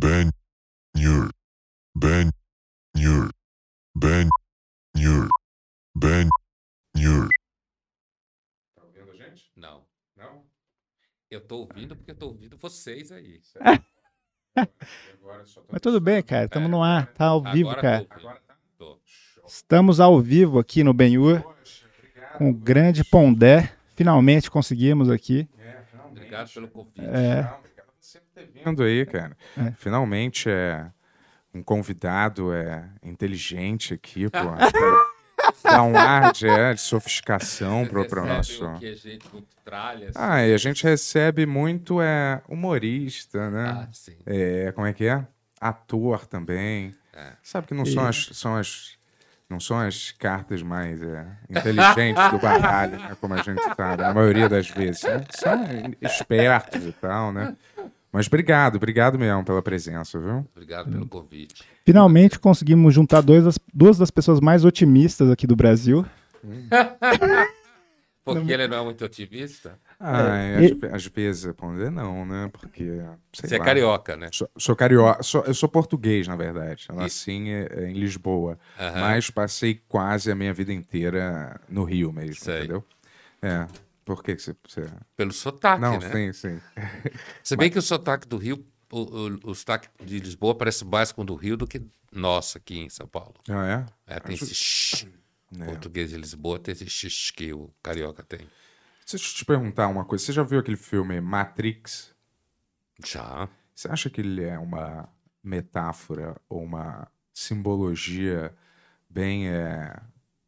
Ben Nur. Ben Nur. Ben Nur. Ben Nur. Tá ouvindo a gente? Não. Não? Eu tô ouvindo porque eu tô ouvindo vocês aí. Agora só tô- Mas tudo bem, cara. Estamos no ar. Tá ao vivo, Agora cara. tô ouvindo. Agora tá? Tô. Show. Estamos ao vivo aqui no Benhur Poxa, obrigado. com o grande Pondé. Finalmente conseguimos aqui. É. Obrigado pelo convite. É. Você ter vindo aí, cara. É. Finalmente é um convidado é inteligente aqui, pô. Dá um ar de, é, de sofisticação pro, pro nosso. o que a gente muito tralha. assim. Ah, e a gente recebe muito é, humorista, né? Ah, sim. É, como é que é? Ator também. É. Sabe que não são as, são as não são as cartas mais é, inteligentes do baralho, né? como a gente sabe, na maioria das vezes. Né? São espertos e tal, né? Mas obrigado, obrigado mesmo pela presença, viu? Obrigado pelo convite. Finalmente conseguimos juntar dois das- duas das pessoas mais otimistas aqui do Brasil. Porque ele não é muito otimista. Ah, É, às, às vezes, não, né? Porque. sei Você é lá. carioca, né? Sou, sou carioca, sou- eu sou português, na verdade. Eu nasci em, em Lisboa. Aham. Mas passei quase a minha vida inteira no Rio mesmo, Sei. entendeu? É. Por que que você. você- Pelo sotaque, Não, né? sim, sim. Se bem que o sotaque do Rio, o, o, o sotaque de Lisboa parece mais com o do Rio do que nosso aqui em São Paulo. Ah, é? É, tem esse shh. É. Português de Lisboa tem esse shh que o carioca tem. Deixa eu te perguntar uma coisa. Você já viu aquele filme Matrix? Já. Você acha que ele é uma metáfora ou uma simbologia bem é,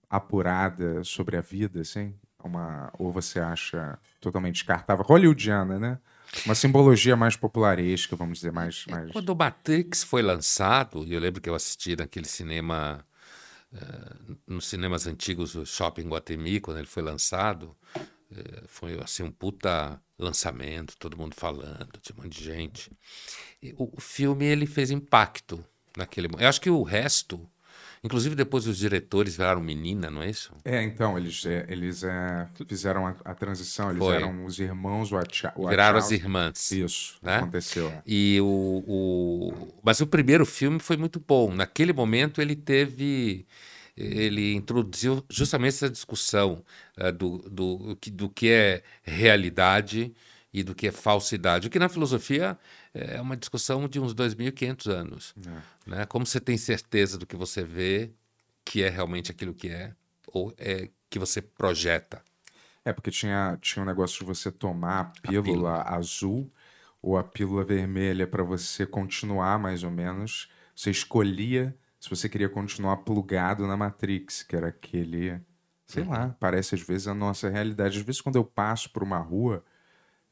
apurada sobre a vida, assim? Uma, ou você acha totalmente descartável? Hollywoodiana, né? Uma simbologia mais popularesca, vamos dizer, mais... mais... Quando o Matrix foi lançado, e eu lembro que eu assisti naquele cinema, eh, nos cinemas antigos, o Shopping Guatemi, quando ele foi lançado, eh, foi assim um puta lançamento, todo mundo falando, tinha um monte de gente. E o, o filme ele fez impacto naquele momento. Eu acho que o resto, inclusive depois os diretores viraram menina, não é isso? É, então, eles, é, eles é, fizeram a, a transição, eles Foi. eram os irmãos Wacha- Viraram as irmãs. Isso, né? aconteceu. E o, o- Mas o primeiro filme foi muito bom. Naquele momento ele teve. Ele introduziu justamente essa discussão eh, do, do, que- do que é realidade e do que é falsidade. O que na filosofia é uma discussão de uns 2.500 anos. Né? Como você tem certeza do que você vê, que é realmente aquilo que é, ou é que você projeta. É, porque tinha, tinha um negócio de você tomar a pílula azul ou a pílula vermelha para você continuar, mais ou menos. Você escolhia se você queria continuar plugado na Matrix, que era aquele. Sei lá, parece às vezes a nossa realidade. Às vezes, quando eu passo por uma rua,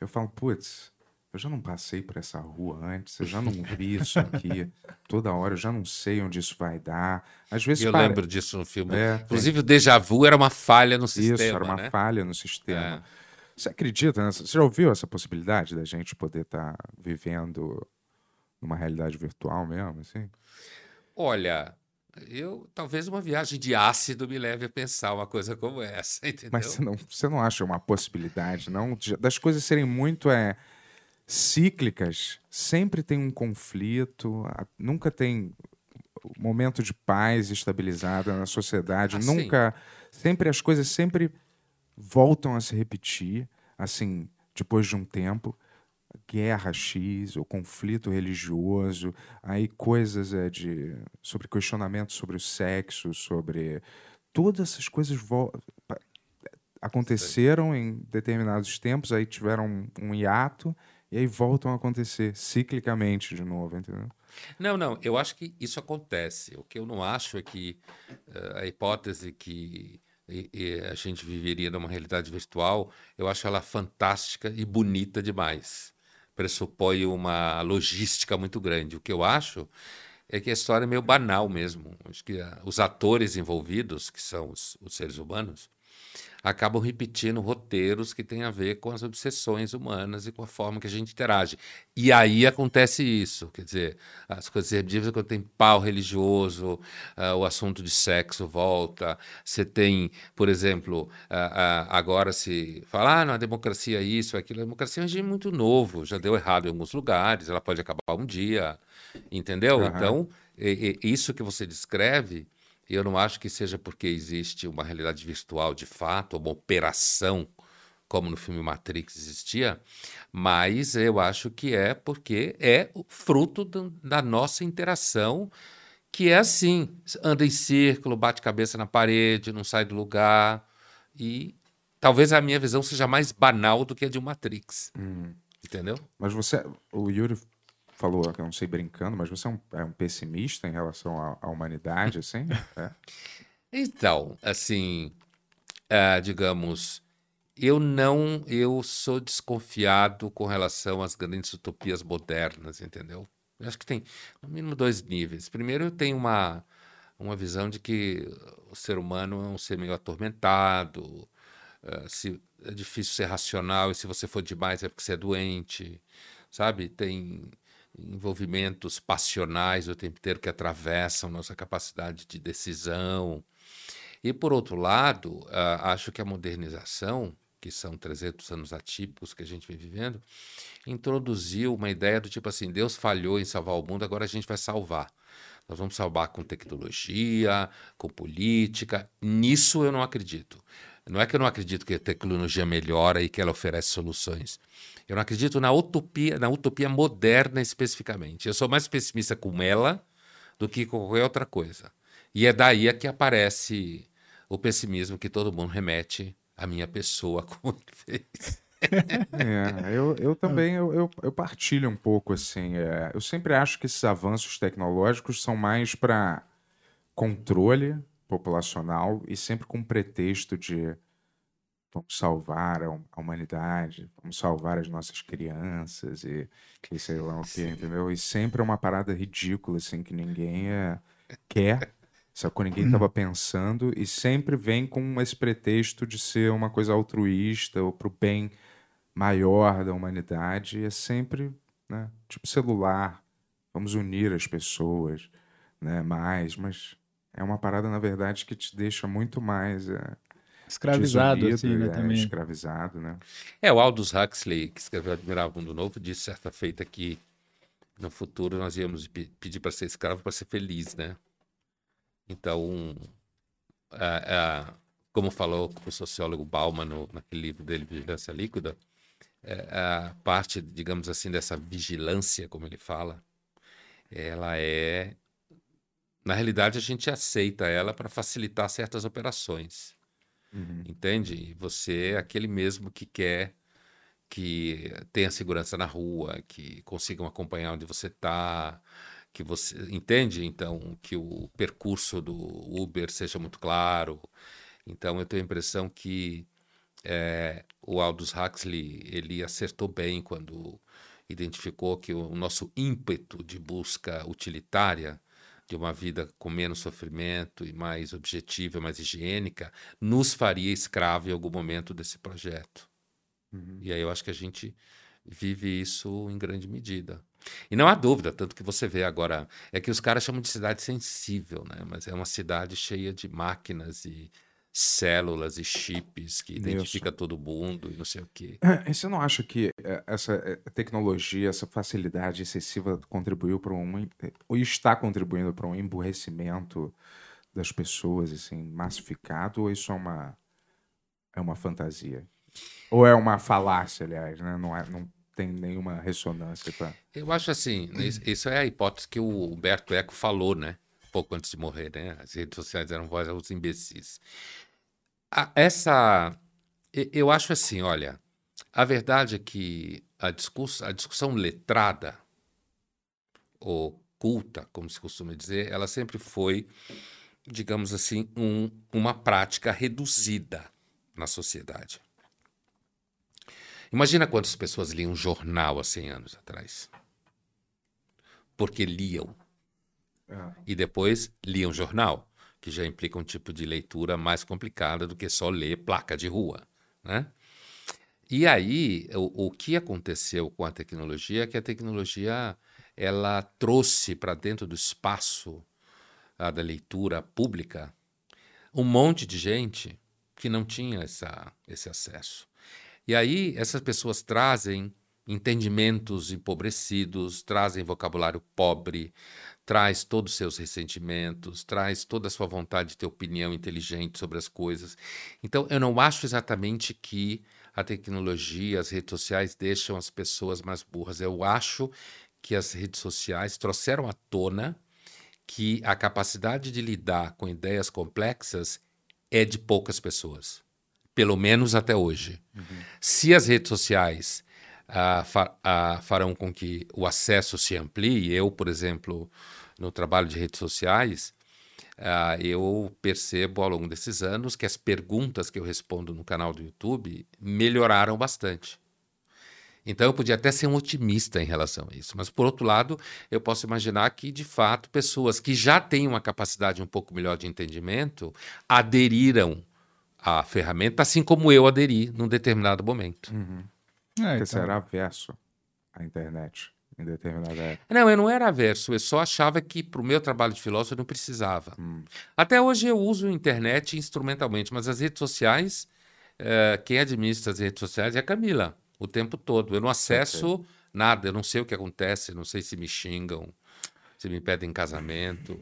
eu falo, putz, eu já não passei por essa rua antes, eu já não vi isso aqui toda hora, eu já não sei onde isso vai dar. Às vezes eu lembro disso no filme. É, Inclusive, o déjà vu era uma falha no sistema. Isso, era uma né? falha no sistema. É. Você acredita nessa? Você já ouviu essa possibilidade da gente poder estar vivendo numa realidade virtual mesmo, assim? Olha, eu talvez uma viagem de ácido me leve a pensar uma coisa como essa, entendeu? Mas você não, você não acha uma possibilidade, não? Das coisas serem muito é, cíclicas, sempre tem um conflito, nunca tem momento de paz estabilizada na sociedade, Ah, sim. nunca. Sempre as coisas sempre voltam a se repetir, assim, depois de um tempo. Guerra X, ou conflito religioso, aí coisas é, de, sobre questionamento sobre o sexo, sobre. Todas essas coisas aconteceram em determinados tempos, aí tiveram um, um hiato, e aí voltam a acontecer ciclicamente de novo, entendeu? Não, não, eu acho que isso acontece. O que eu não acho é que eh, a hipótese que e- e a gente viveria numa realidade virtual, eu acho ela fantástica e bonita demais. Pressupõe uma logística muito grande. O que eu acho é que a história é meio banal mesmo. Acho que ah, os atores envolvidos, que são os, os seres humanos, acabam repetindo roteiros que têm a ver com as obsessões humanas e com a forma que a gente interage. E aí acontece isso, quer dizer, as coisas repetitivas quando tem pau religioso, uh, o assunto de sexo volta, você tem, por exemplo, uh, uh, agora se fala, ah, não, a democracia é isso, é aquilo, a democracia é um regime muito novo, já deu errado em alguns lugares, ela pode acabar um dia, entendeu? Uhum. Então, e, e, isso que você descreve e eu não acho que seja porque existe uma realidade virtual de fato, uma operação, como no filme Matrix existia, mas eu acho que é porque é fruto do, da nossa interação, que é assim: anda em círculo, bate cabeça na parede, não sai do lugar. E talvez a minha visão seja mais banal do que a de Matrix. Hum. Entendeu? Mas você, o Yuri falou, eu não sei brincando, mas você é um, é um pessimista em relação à, à humanidade, assim? É. Então, assim, uh, digamos, eu não, eu sou desconfiado com relação às grandes utopias modernas, entendeu? Eu acho que tem no mínimo dois níveis. Primeiro, eu tenho uma, uma visão de que o ser humano é um ser meio atormentado, uh, se, é difícil ser racional e se você for demais é porque você é doente, sabe? Tem envolvimentos passionais o tempo inteiro que atravessam nossa capacidade de decisão. E, por outro lado, uh, acho que a modernização, que são 300 anos atípicos que a gente vem vivendo, introduziu uma ideia do tipo assim: Deus falhou em salvar o mundo, agora a gente vai salvar. Nós vamos salvar com tecnologia, com política. Nisso eu não acredito. Não é que eu não acredito que a tecnologia melhora e que ela oferece soluções. Eu não acredito na utopia, na utopia moderna especificamente. Eu sou mais pessimista com ela do que com qualquer outra coisa. E é daí que aparece o pessimismo que todo mundo remete à minha pessoa, como ele fez. é, eu, eu também eu, eu, eu, partilho um pouco assim. É, eu sempre acho que esses avanços tecnológicos são mais para controle populacional e sempre com pretexto de vamos salvar a humanidade, vamos salvar as nossas crianças e, e sei lá o que, entendeu? E sempre é uma parada ridícula, assim, que ninguém é, quer, só que ninguém estava pensando e sempre vem com esse pretexto de ser uma coisa altruísta ou pro bem maior da humanidade. E é sempre, né, tipo celular, vamos unir as pessoas, né, mais, mas é uma parada, na verdade, que te deixa muito mais... É, Escravizado, assim, né, é, também. Escravizado, né? É, o Aldous Huxley, que escreveu Admirável Mundo Novo, disse certa feita que no futuro nós íamos pedir para ser escravo para ser feliz, né? Então, como falou o sociólogo Bauman no, naquele livro dele, Vigilância Líquida, é, a parte, digamos assim, dessa vigilância, como ele fala, ela é. Na realidade, a gente aceita ela para facilitar certas operações. Uhum. Entende? Você é aquele mesmo que quer que tenha segurança na rua, que consigam acompanhar onde você está, que você entende então que o percurso do Uber seja muito claro. Então eu tenho a impressão que é, o Aldous Huxley ele acertou bem quando identificou que o nosso ímpeto de busca utilitária de uma vida com menos sofrimento e mais objetiva, mais higiênica, nos faria escravo em algum momento desse projeto. Uhum. E aí eu acho que a gente vive isso em grande medida. E não há dúvida, tanto que você vê agora, é que os caras chamam de cidade sensível, né? Mas é uma cidade cheia de máquinas e células e chips que identifica Isso. todo mundo e não sei o quê. É, você não acha que é, essa é, tecnologia, essa facilidade excessiva contribuiu para um ou está contribuindo para um emburrecimento das pessoas, assim, massificado, ou isso é uma é uma fantasia? Ou é uma falácia, aliás, né? Não, é, não tem nenhuma ressonância para. Eu acho assim, isso é a hipótese que o Humberto Eco falou, né? Pouco antes de morrer, né? As redes sociais eram voz aos imbecis essa. Eu acho assim, olha. A verdade é que a, a discussão letrada, ou culta, como se costuma dizer, ela sempre foi, digamos assim, um, uma prática reduzida na sociedade. Imagina quantas pessoas liam jornal há 100 anos atrás. Porque liam. É. E depois liam jornal que já implica um tipo de leitura mais complicada do que só ler placa de rua, né? E aí, o, o que aconteceu com a tecnologia é que a tecnologia ela trouxe para dentro do espaço ah, da leitura pública um monte de gente que não tinha essa, esse acesso. E aí, essas pessoas trazem entendimentos empobrecidos, trazem vocabulário pobre, traz todos os seus ressentimentos, traz toda a sua vontade de ter opinião inteligente sobre as coisas. Então, eu não acho exatamente que a tecnologia, as redes sociais deixam as pessoas mais burras. Eu acho que as redes sociais trouxeram à tona que a capacidade de lidar com ideias complexas é de poucas pessoas, pelo menos até hoje. Uhum. Se as redes sociais ah, fa ah, farão com que o acesso se amplie, eu, por exemplo, no trabalho de redes sociais, ah, eu percebo ao longo desses anos que as perguntas que eu respondo no canal do YouTube melhoraram bastante. Então eu podia até ser um otimista em relação a isso, mas por outro lado, eu posso imaginar que de fato pessoas que já têm uma capacidade um pouco melhor de entendimento aderiram à ferramenta, assim como eu aderi num determinado momento. Uhum. É, então... Você era averso à internet em determinada época. Não, eu não era averso, eu só achava que para o meu trabalho de filósofo eu não precisava. Hum. Até hoje eu uso a internet instrumentalmente, mas as redes sociais, eh, quem administra as redes sociais é a Camila o tempo todo. Eu não acesso okay. nada, eu não sei o que acontece, não sei se me xingam, se me pedem casamento.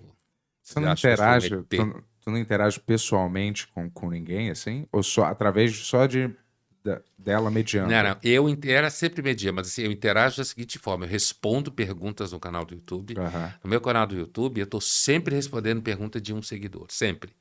Você não interage, tu, tu, não interage pessoalmente com, com ninguém, assim? Ou só através só de dela mediando? Não, não. Eu era sempre mediando, mas assim, eu interajo da seguinte forma: eu respondo perguntas no canal do YouTube. Uhum. No meu canal do YouTube, eu estou sempre respondendo pergunta de um seguidor, sempre.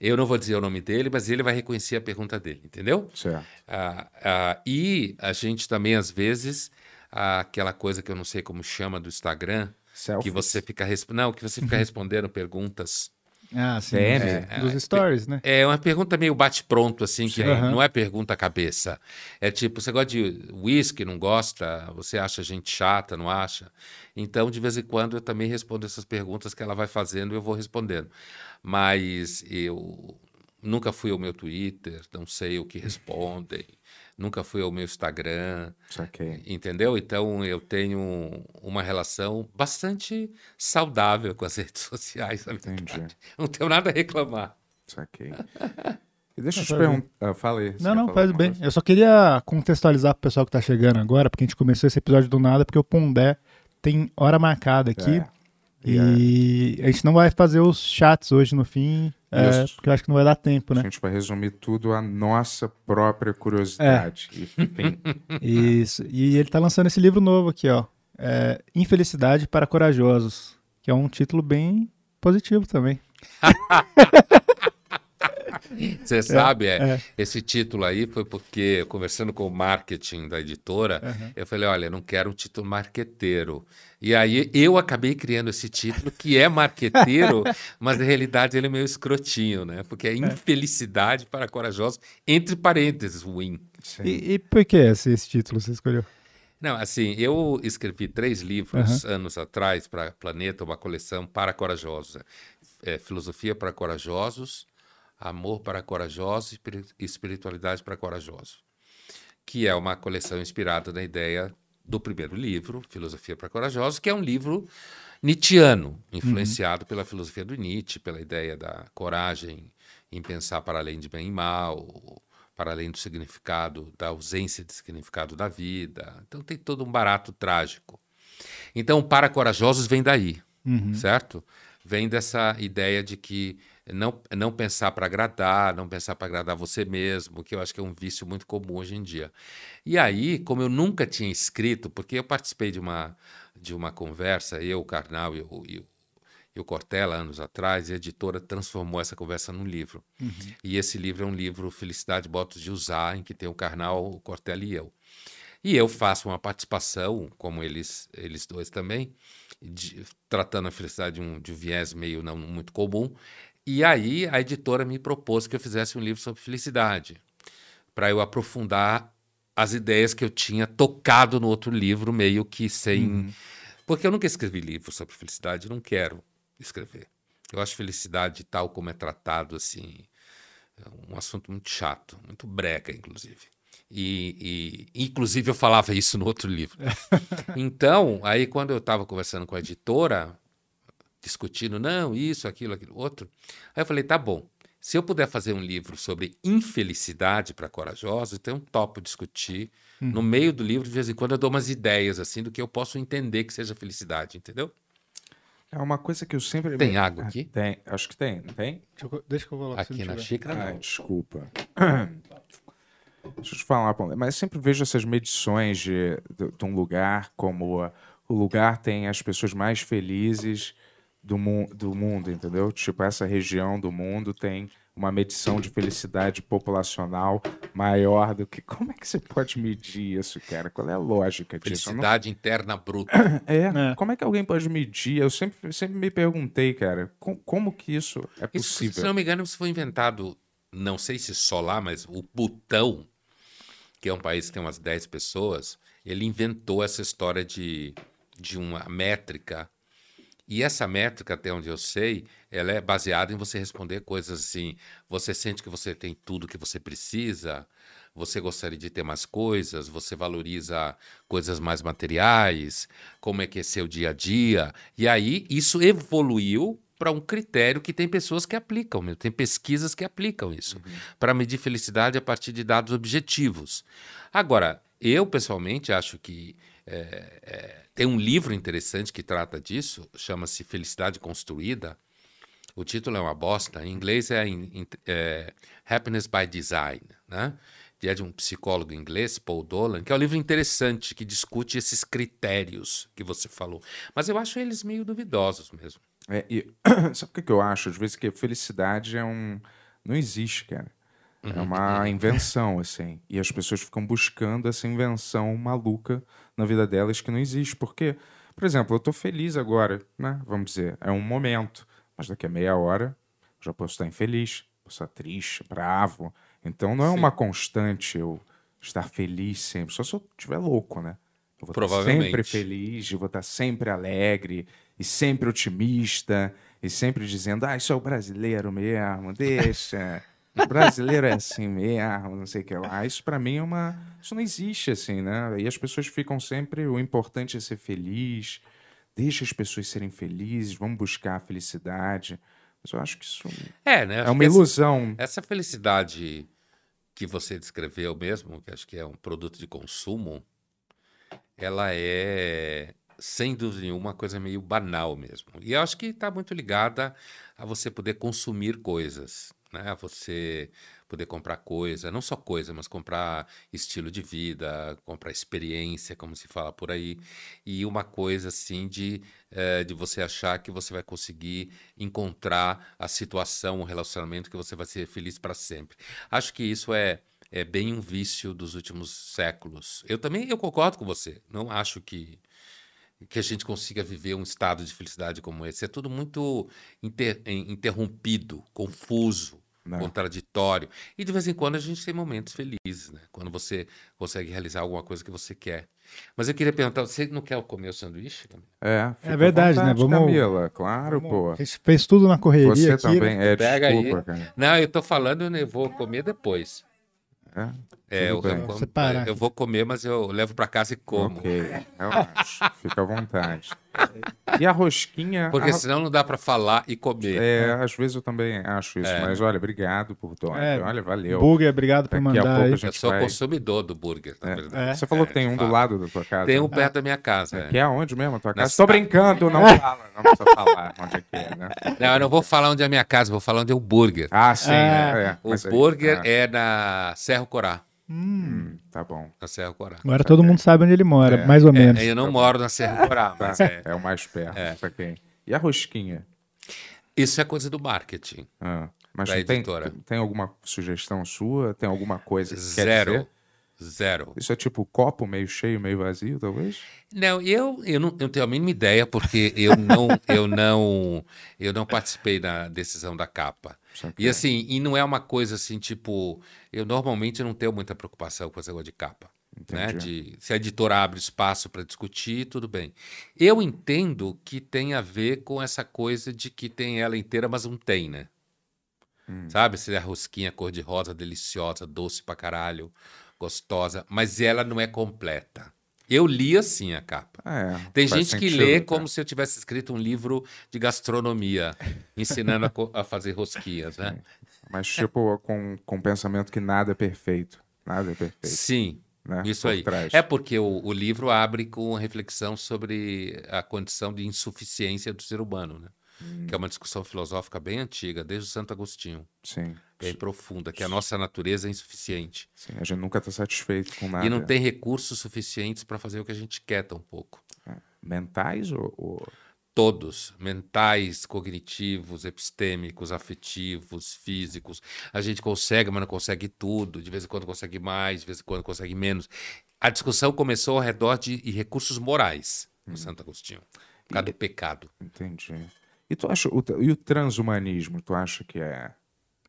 Eu não vou dizer o nome dele, mas ele vai reconhecer a pergunta dele, entendeu? Certo. Ah, ah, e a gente também, às vezes, ah, aquela coisa que eu não sei como chama do Instagram, Selfies. que você fica não, que você fica respondendo perguntas ah, sim. É, é, dos stories, né? É uma pergunta meio bate-pronto, assim, que uhum. não é pergunta cabeça. É tipo, você gosta de whisky, não gosta? Você acha gente chata, não acha? Então, de vez em quando, eu também respondo essas perguntas que ela vai fazendo e eu vou respondendo. Mas eu nunca fui ao meu Twitter, não sei o que respondem nunca fui ao meu Instagram. Saquei. Entendeu? Então eu tenho uma relação bastante saudável com as redes sociais. Entendi. Não tenho nada a reclamar. Saquei. E deixa eu te perguntar. Ah, fala aí. Não, não, faz bem. Eu só queria contextualizar para o pessoal que está chegando agora, porque a gente começou esse episódio do nada, porque o Pondé tem hora marcada aqui. É. E a gente não vai fazer os chats hoje no fim, é, porque eu acho que não vai dar tempo, né? A gente vai resumir tudo à nossa própria curiosidade. É. Isso. E ele está lançando esse livro novo aqui, ó. É, Infelicidade para Corajosos, que é um título bem positivo também. Você é, sabe, é, é, esse título aí foi porque, conversando com o marketing da editora, uhum. eu falei: olha, não quero um título marqueteiro. E aí eu acabei criando esse título, que é marqueteiro, mas na realidade ele é meio escrotinho, né? Porque é, é. infelicidade para corajosos, entre parênteses, win. E, e, por que esse, esse título você escolheu? Não, assim, eu escrevi três livros uhum. anos atrás para Planeta, uma coleção para corajosos. É, Filosofia para Corajosos, Amor para Corajosos e Espiritualidade para Corajosos, que é uma coleção inspirada na ideia do primeiro livro, Filosofia para Corajosos, que é um livro nietzschiano, influenciado uhum. pela filosofia do Nietzsche, pela ideia da coragem em pensar para além de bem e mal, para além do significado, da ausência de significado da vida. Então tem todo um barato trágico. Então, para corajosos vem daí, uhum. certo? Vem dessa ideia de que não, não pensar para agradar, não pensar para agradar você mesmo, que eu acho que é um vício muito comum hoje em dia. E aí, como eu nunca tinha escrito, porque eu participei de uma, de uma conversa, eu, o Karnal e o, e, e o Cortella, anos atrás, e a editora transformou essa conversa num livro. Uhum. E esse livro é um livro Felicidade Botos de Usar, em que tem o Karnal, o Cortella e eu. E eu faço uma participação, como eles, eles dois também, de, tratando a felicidade de um, de um viés meio não muito comum, e aí a editora me propôs que eu fizesse um livro sobre felicidade, para eu aprofundar as ideias que eu tinha tocado no outro livro, meio que sem. Uhum. Porque eu nunca escrevi livro sobre felicidade, não quero escrever. Eu acho felicidade tal como é tratado assim, um assunto muito chato, muito brega, inclusive. E, e, inclusive eu falava isso no outro livro. então, aí quando eu estava conversando com a editora, discutindo, não, isso, aquilo, aquilo, outro, aí eu falei, tá bom. Se eu puder fazer um livro sobre infelicidade para corajosos, então eu topo discutir. Uhum. No meio do livro, de vez em quando, eu dou umas ideias assim do que eu posso entender que seja felicidade, entendeu? É uma coisa que eu sempre. Tem água aqui? Tem, acho que tem, não tem? Deixa eu, deixa que eu colocar. Aqui na xícara, Ai, desculpa. Deixa eu te falar, mas eu sempre vejo essas medições de, de, de um lugar como o lugar tem as pessoas mais felizes do, mu do mundo, entendeu? Tipo, essa região do mundo tem uma medição de felicidade populacional maior do que. Como é que você pode medir isso, cara? Qual é a lógica disso? Felicidade não... interna bruta. É, é, Como é que alguém pode medir? Eu sempre, sempre me perguntei, cara, com, como que isso é possível? Isso, se não me engano, isso foi inventado, não sei se só lá, mas o Butão, que é um país que tem umas 10 pessoas, ele inventou essa história de, de uma métrica e essa métrica, até onde eu sei, ela é baseada em você responder coisas assim: você sente que você tem tudo que você precisa, você gostaria de ter mais coisas, você valoriza coisas mais materiais, como é que é seu dia a dia. E aí isso evoluiu para um critério que tem pessoas que aplicam, tem pesquisas que aplicam isso, uhum. para medir felicidade a partir de dados objetivos. Agora, eu pessoalmente acho que é, é, tem um livro interessante que trata disso, chama-se Felicidade Construída. O título é uma bosta. Em inglês é, é Happiness by Design, né? é de um psicólogo inglês, Paul Dolan, que é um livro interessante que discute esses critérios que você falou. Mas eu acho eles meio duvidosos mesmo. É, e, sabe o que eu acho? Às vezes que felicidade é um. Não existe, cara. É uhum. uma invenção, assim. E as pessoas ficam buscando essa invenção maluca na vida delas que não existe. Porque, por exemplo, eu estou feliz agora, né? Vamos dizer, é um momento. Mas daqui a meia hora já posso estar infeliz, posso estar triste, bravo. Então não é Sim. uma constante eu estar feliz sempre. Só se eu estiver louco, né? Eu vou estar sempre feliz, eu vou estar sempre alegre e sempre otimista e sempre dizendo, ah, isso é o brasileiro mesmo, deixa. O brasileiro é assim mesmo, não sei o que lá. Isso para mim é uma. Isso não existe assim, né? E as pessoas ficam sempre. O importante é ser feliz, deixa as pessoas serem felizes, vamos buscar a felicidade. Mas eu acho que isso é, né? é uma ilusão. Essa, essa felicidade que você descreveu mesmo, que acho que é um produto de consumo, ela é sem dúvida nenhuma, uma coisa meio banal mesmo. E eu acho que está muito ligada a você poder consumir coisas né? Você poder comprar coisa, não só coisa, mas comprar estilo de vida, comprar experiência, como se fala por aí, e uma coisa assim de, é, de você achar que você vai conseguir encontrar a situação, o relacionamento que você vai ser feliz para sempre. Acho que isso é é bem um vício dos últimos séculos. Eu também eu concordo com você. Não acho que que a gente consiga viver um estado de felicidade como esse. É tudo muito inter, interrompido, confuso, Não. contraditório. E de vez em quando a gente tem momentos felizes, né? Quando você consegue realizar alguma coisa que você quer. Mas eu queria perguntar, você não quer comer o sanduíche? É, é verdade, né? Vamos, Camila, claro, Vamos... pô. A gente fez tudo na correria Você aqui, também, né? é, Pega desculpa, aí. Cara. Não, eu tô falando, eu vou comer depois. É, é eu, eu, eu, vou comer, mas eu levo para casa e como. Ok, relaxa, fica à vontade. E a rosquinha. Porque a... senão não dá para falar e comer. É, às vezes eu também acho isso. É. Mas olha, obrigado por tudo. É, olha, valeu. Burger, obrigado por mandar. eu sou vai... consumidor do burger, na é. verdade. Você falou que tem um do lado da tua casa. Tem um perto da minha casa. É. Que é onde mesmo? A tua casa? Estou brincando, não fala. Não precisa falar onde é que é, né? Não, eu não vou falar onde é a minha casa, vou falar onde é o burger. Ah, sim. É. O burger é na Serra Corá. Hum, tá bom. Na Serra Corá. Agora todo mundo sabe onde ele mora, é, mais ou menos. É, eu não tá moro na Serra Corá, mas é. É o mais perto. É. quem. E a rosquinha? Isso é coisa do marketing. Ah, mas tem, editora. tem alguma sugestão sua? Tem alguma coisa que Zero. Zero. Isso é tipo copo meio cheio, meio vazio, talvez? Não, eu, eu não eu tenho a mínima ideia, porque eu não, eu não, eu não participei da decisão da capa. E assim, e não é uma coisa assim, tipo, eu normalmente não tenho muita preocupação com esse negócio de capa. Né? De, se a editora abre espaço para discutir, tudo bem. Eu entendo que tem a ver com essa coisa de que tem ela inteira, mas não tem, né? Hum. Sabe? Se é rosquinha cor-de-rosa, deliciosa, doce pra caralho, gostosa, mas ela não é completa. Eu li assim a capa. É, Tem gente que sentido, lê até. como se eu tivesse escrito um livro de gastronomia, ensinando a, a fazer rosquinhas, né? Mas, tipo, com, com o pensamento que nada é perfeito. Nada é perfeito. Sim, Né? isso Por aí. trás. É porque o, o livro abre com reflexão sobre a condição de insuficiência do ser humano, né? Hum. Que é uma discussão filosófica bem antiga, desde o Santo Agostinho, Sim. bem profunda, que a nossa natureza é insuficiente. Sim, A gente nunca está satisfeito com nada. E não tem recursos suficientes para fazer o que a gente quer tampouco. Mentais ou. ou- Todos, mentais, cognitivos, epistêmicos, afetivos, físicos. A gente consegue, mas não consegue tudo. De vez em quando consegue mais, de vez em quando consegue menos. A discussão começou ao redor de e recursos morais no Santo Agostinho. Por causa do pecado. Entendi. E tu acha. O, e o transhumanismo, tu acha que é.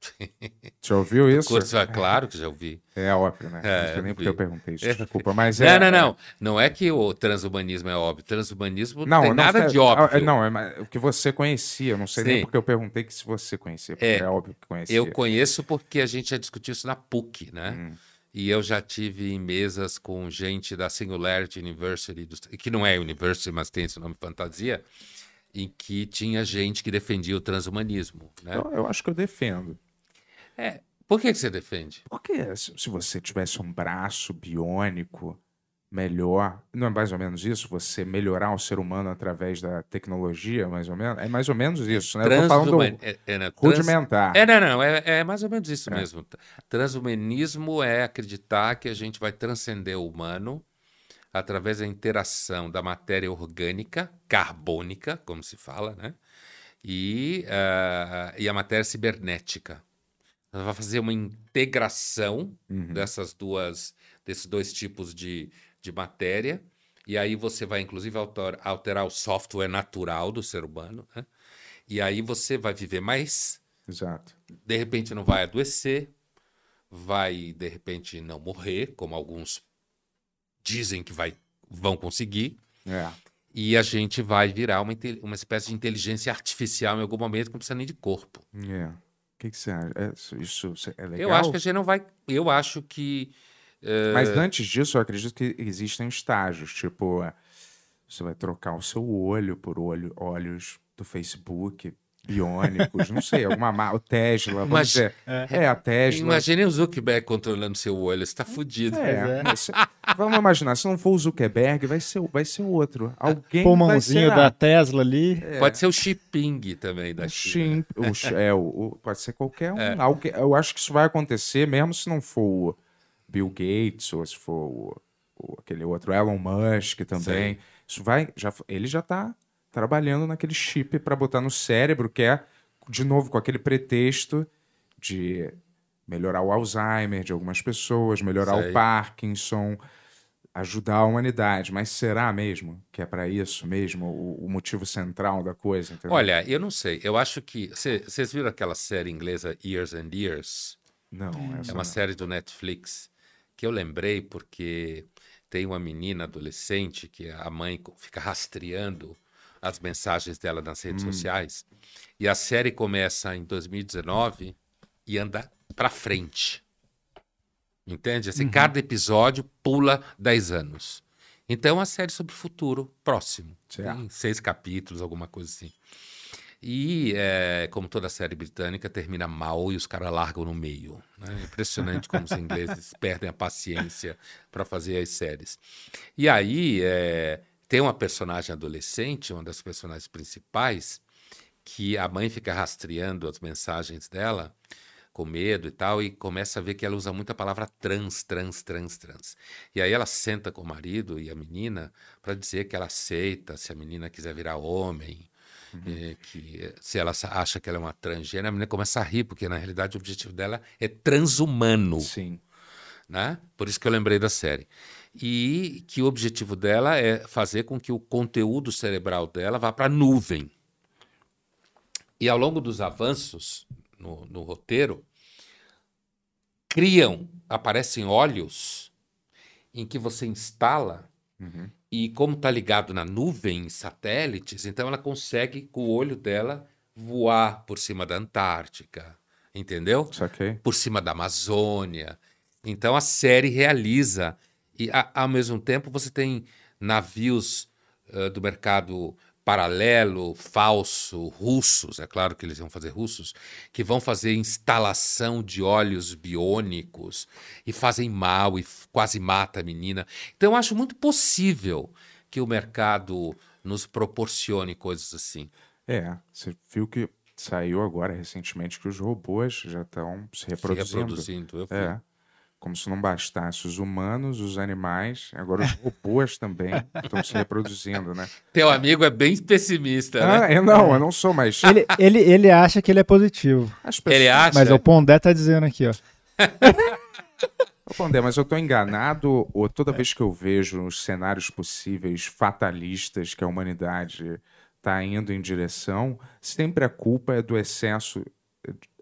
Já ouviu isso? Curso, é claro que já ouvi. É óbvio, né? É, não sei nem eu porque eu perguntei isso, É. desculpa. Mas Não, é, não, não. Não é que o transhumanismo é óbvio. Transhumanismo não, Não, tem não nada é- de óbvio. é- Não, é o que você conhecia. Eu não sei nem Sim. porque eu perguntei que se você conhecia. Porque É, é, óbvio que conhecia. Eu conheço porque a gente já discutiu isso na PUC, né? Hum. E eu já tive em mesas com gente da Singularity University, que não é University, mas tem esse nome fantasia, em que tinha gente que defendia o transhumanismo, né? Eu, eu acho que eu defendo. É, por que, que você defende? Porque se, você tivesse um braço biônico melhor, não é mais ou menos isso? Você melhorar o ser humano através da tecnologia, mais ou menos? É mais ou menos isso, né? Eu tô falando é, é, né, trans- rudimentar. É, não, não, é, é mais ou menos isso É. mesmo. Transhumanismo é acreditar que a gente vai transcender o humano através da interação da matéria orgânica, carbônica, como se fala, né? E, ah, e a matéria cibernética. Ela vai fazer uma integração Uhum. dessas duas, desses dois tipos de, de matéria. E aí você vai, inclusive, alter- alterar o software natural do ser humano, né? E aí você vai viver mais, Exato. de repente não vai adoecer, vai, de repente, não morrer, como alguns dizem que vai, vão conseguir. É. E a gente vai virar uma, uma espécie de inteligência artificial em algum momento que não precisa nem de corpo. É. O que, que você acha? É, isso, é legal? Eu acho que a gente não vai. Eu acho que. eh, Mas antes disso, eu acredito que existem estágios. Tipo, é, você vai trocar o seu olho por olho, olhos do Facebook, biônicos, não sei, alguma marca, o Tesla, vamos Mas- dizer. É, a Tesla. Imagine o Zuckerberg controlando seu olho, você tá fudido. É, mas se- vamos imaginar, se não for o Zuckerberg, vai ser, vai ser outro. Alguém vai Pulmãozinho da Tesla ali. Pode ser o Xiping também da o China. Xim, o, é, o, o- pode ser qualquer um. É. Algu- eu acho que isso vai acontecer, mesmo se não for o Bill Gates ou se for o, o- aquele outro Elon Musk também. Isso vai, já, ele já está trabalhando naquele chip para botar no cérebro, que é, de novo, com aquele pretexto de melhorar o Alzheimer de algumas pessoas, melhorar Sei. o Parkinson, ajudar a humanidade. Mas será mesmo que é para isso mesmo o, o motivo central da coisa? entendeu? Olha, eu não sei. Eu acho que. cê- Vocês viram aquela série inglesa Years and Years? Não, essa É uma não. série do Netflix que eu lembrei porque tem uma menina adolescente que a mãe fica rastreando as mensagens dela nas redes sociais. E a série começa em 2019 e anda pra frente. Entende? Assim, Cada episódio pula 10 anos. Então, é uma série sobre o futuro próximo. Certo. Tem seis capítulos, alguma coisa assim. E, é, como toda série britânica, termina mal e os caras largam no meio. né? Impressionante como os ingleses perdem a paciência para fazer as séries. E aí, é, tem uma personagem adolescente, uma das personagens principais, que a mãe fica rastreando as mensagens dela com medo e tal, e começa a ver que ela usa muito a palavra trans, trans, trans, trans. E aí ela senta com o marido e a menina para dizer que ela aceita se a menina quiser virar homem, eh, que se ela acha que ela é uma transgênero, a menina começa a rir, porque na realidade o objetivo dela é transhumano Sim. né? Por isso que eu lembrei da série. E que o objetivo dela é fazer com que o conteúdo cerebral dela vá para a nuvem. E ao longo dos avanços no, no roteiro, criam, aparecem olhos em que você instala Uhum. e como está ligado na nuvem, em satélites, então ela consegue, com o olho dela, voar por cima da Antártica, entendeu? Por cima da Amazônia. Então a série realiza. E a- ao mesmo tempo você tem navios eh, do mercado paralelo, falso, russos, é claro que eles vão fazer russos, que vão fazer instalação de óleos biônicos e fazem mal e quase mata a menina. Então eu acho muito possível que o mercado nos proporcione coisas assim. É, você viu que saiu agora recentemente que os robôs já estão se Se reproduzindo. reproduzindo. Eu fui. É. Como se não bastasse os humanos, os animais, agora os robôs também estão se reproduzindo, né? Teu amigo é bem pessimista, né? Ah, é, não, eu não sou, mas Ele, ele, ele acha que ele é positivo. as pessoas. Ele acha. Mas o Pondé tá dizendo aqui, ó. Ô, Pondé, mas eu tô enganado ou toda vez que eu vejo os cenários possíveis fatalistas que a humanidade está indo em direção, sempre a culpa é do excesso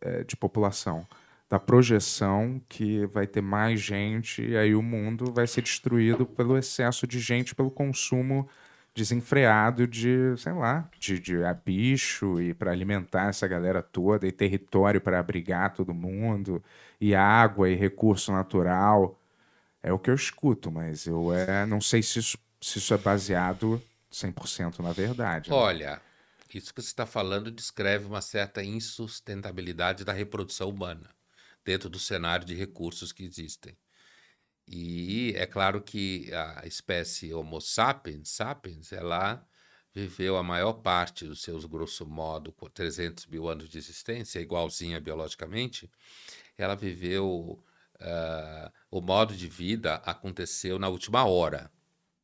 eh, de população, da projeção que vai ter mais gente e aí o mundo vai ser destruído pelo excesso de gente, pelo consumo desenfreado de, sei lá, de, de bicho e para alimentar essa galera toda e território para abrigar todo mundo e água e recurso natural. É o que eu escuto, mas eu é, não sei se isso, se isso é baseado 100% na verdade. né? Olha, isso que você está falando descreve uma certa insustentabilidade da reprodução humana dentro do cenário de recursos que existem. E é claro que a espécie Homo sapiens, sapiens, ela viveu a maior parte dos seus, grosso modo, com 300 mil anos de existência, igualzinha biologicamente, ela viveu. ah, o modo de vida aconteceu na última hora.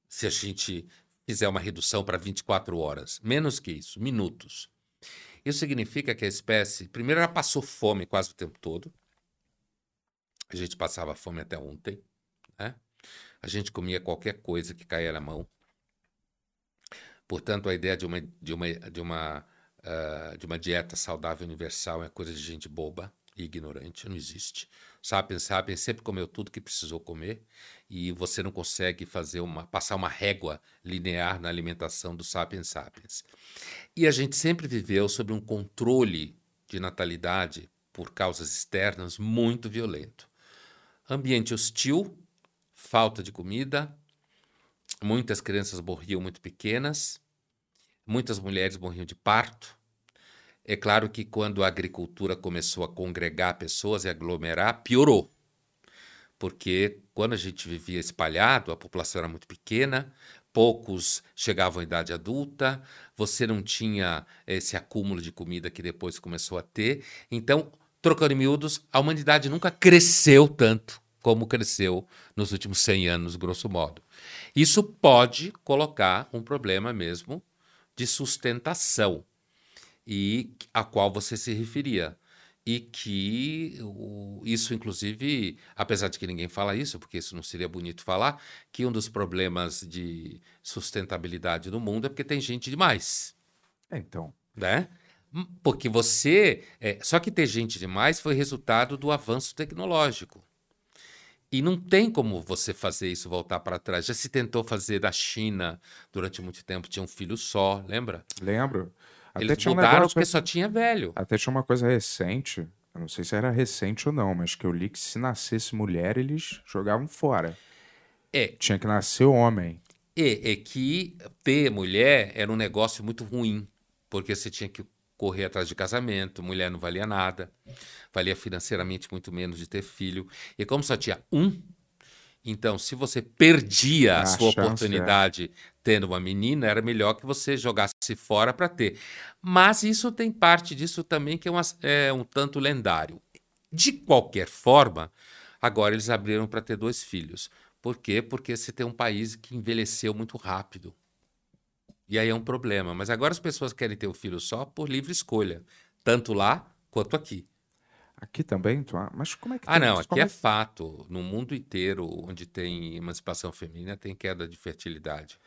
Se a gente fizer uma redução para 24 horas, menos que isso, minutos. Isso significa que a espécie, primeiro, ela passou fome quase o tempo todo. A gente passava fome até ontem, né? A gente comia qualquer coisa que caía na mão. Portanto, a ideia de uma, de uma, de uma, ah, de uma dieta saudável universal é coisa de gente boba e ignorante, não existe. Sapiens sapiens sempre comeu tudo que precisou comer e você não consegue fazer uma passar uma régua linear na alimentação do sapiens sapiens. E a gente sempre viveu sob um controle de natalidade por causas externas muito violento. Ambiente hostil, falta de comida, muitas crianças morriam muito pequenas, muitas mulheres morriam de parto. É claro que quando a agricultura começou a congregar pessoas e aglomerar, piorou. Porque quando a gente vivia espalhado, a população era muito pequena, poucos chegavam à idade adulta, você não tinha esse acúmulo de comida que depois começou a ter. Então, trocando em miúdos, a humanidade nunca cresceu tanto como cresceu nos últimos 100 anos, grosso modo. Isso pode colocar um problema mesmo de sustentação e a qual você se referia. E que isso, inclusive, apesar de que ninguém fala isso, porque isso não seria bonito falar, que um dos problemas de sustentabilidade no mundo é porque tem gente demais, É, então, né? Porque você. é, só que ter gente demais foi resultado do avanço tecnológico. E não tem como você fazer isso voltar para trás. Já se tentou fazer da China durante muito tempo, tinha um filho só, lembra? lembro. Até Eles tinha um mudaram negócio porque só tinha velho. Até tinha uma coisa recente, eu não sei se era recente ou não, mas que eu li que se nascesse mulher, eles jogavam fora. É, Tinha que nascer homem. E é que ter mulher era um negócio muito ruim, porque você tinha que correr atrás de casamento, mulher não valia nada, valia financeiramente muito menos de ter filho. E como só tinha um, então se você perdia a, A sua chance, é. oportunidade tendo uma menina, era melhor que você jogasse fora para ter. Mas isso tem parte disso também que é, uma- é um tanto lendário. De qualquer forma, agora eles abriram para ter dois filhos. Por quê? Porque você tem um país que envelheceu muito rápido. E aí é um problema. Mas agora as pessoas querem ter o filho só por livre escolha, tanto lá quanto aqui. Aqui também, tu... mas como é que Ah, não, aqui é é fato. No mundo inteiro, onde tem emancipação feminina, tem queda de fertilidade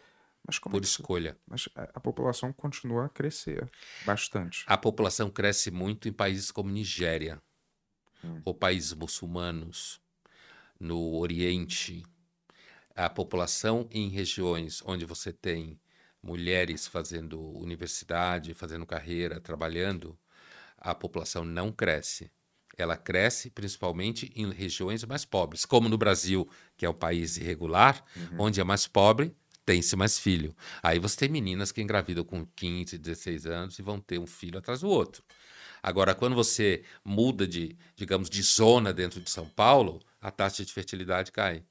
Mas como é por que isso- escolha. Mas a a população continua a crescer bastante. A população cresce muito em países como Nigéria, Hum. ou países muçulmanos, no Oriente. a população em regiões onde você tem mulheres fazendo universidade, fazendo carreira, trabalhando, a população não cresce. Ela cresce principalmente em regiões mais pobres, como no Brasil, que é um país irregular, uhum. onde é mais pobre, tem-se mais filho. Aí você tem meninas que engravidam com 15, 16 anos e vão ter um filho atrás do outro. Agora, quando você muda de, digamos, de zona dentro de São Paulo, a taxa de fertilidade cai.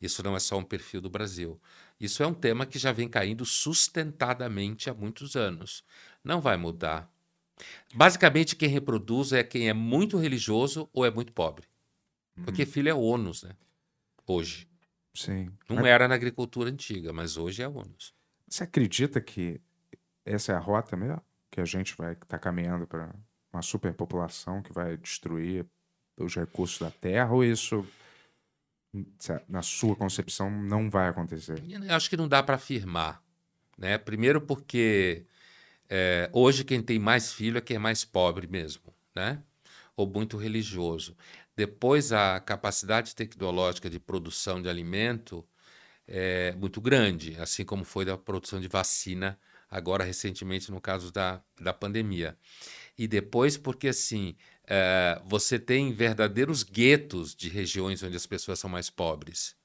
Isso não é só um perfil do Brasil. Isso é um tema que já vem caindo sustentadamente há muitos anos. Não vai mudar. Basicamente, quem reproduz é quem é muito religioso ou é muito pobre. Porque hum. filho é ônus, né? Hoje. Sim. Não mas... era na agricultura antiga, mas hoje é ônus. Você acredita que essa é a rota mesmo? Que a gente vai estar tá caminhando para uma superpopulação que vai destruir os recursos da terra? Ou isso, na sua concepção, não vai acontecer? Eu acho que não dá para afirmar. Né? Primeiro, porque é, hoje quem tem mais filho é quem é mais pobre mesmo, né? ou muito religioso. Depois, a capacidade tecnológica de produção de alimento é muito grande, assim como foi da produção de vacina, agora recentemente no caso da, da pandemia. E depois, porque assim, é, você tem verdadeiros guetos de regiões onde as pessoas são mais pobres,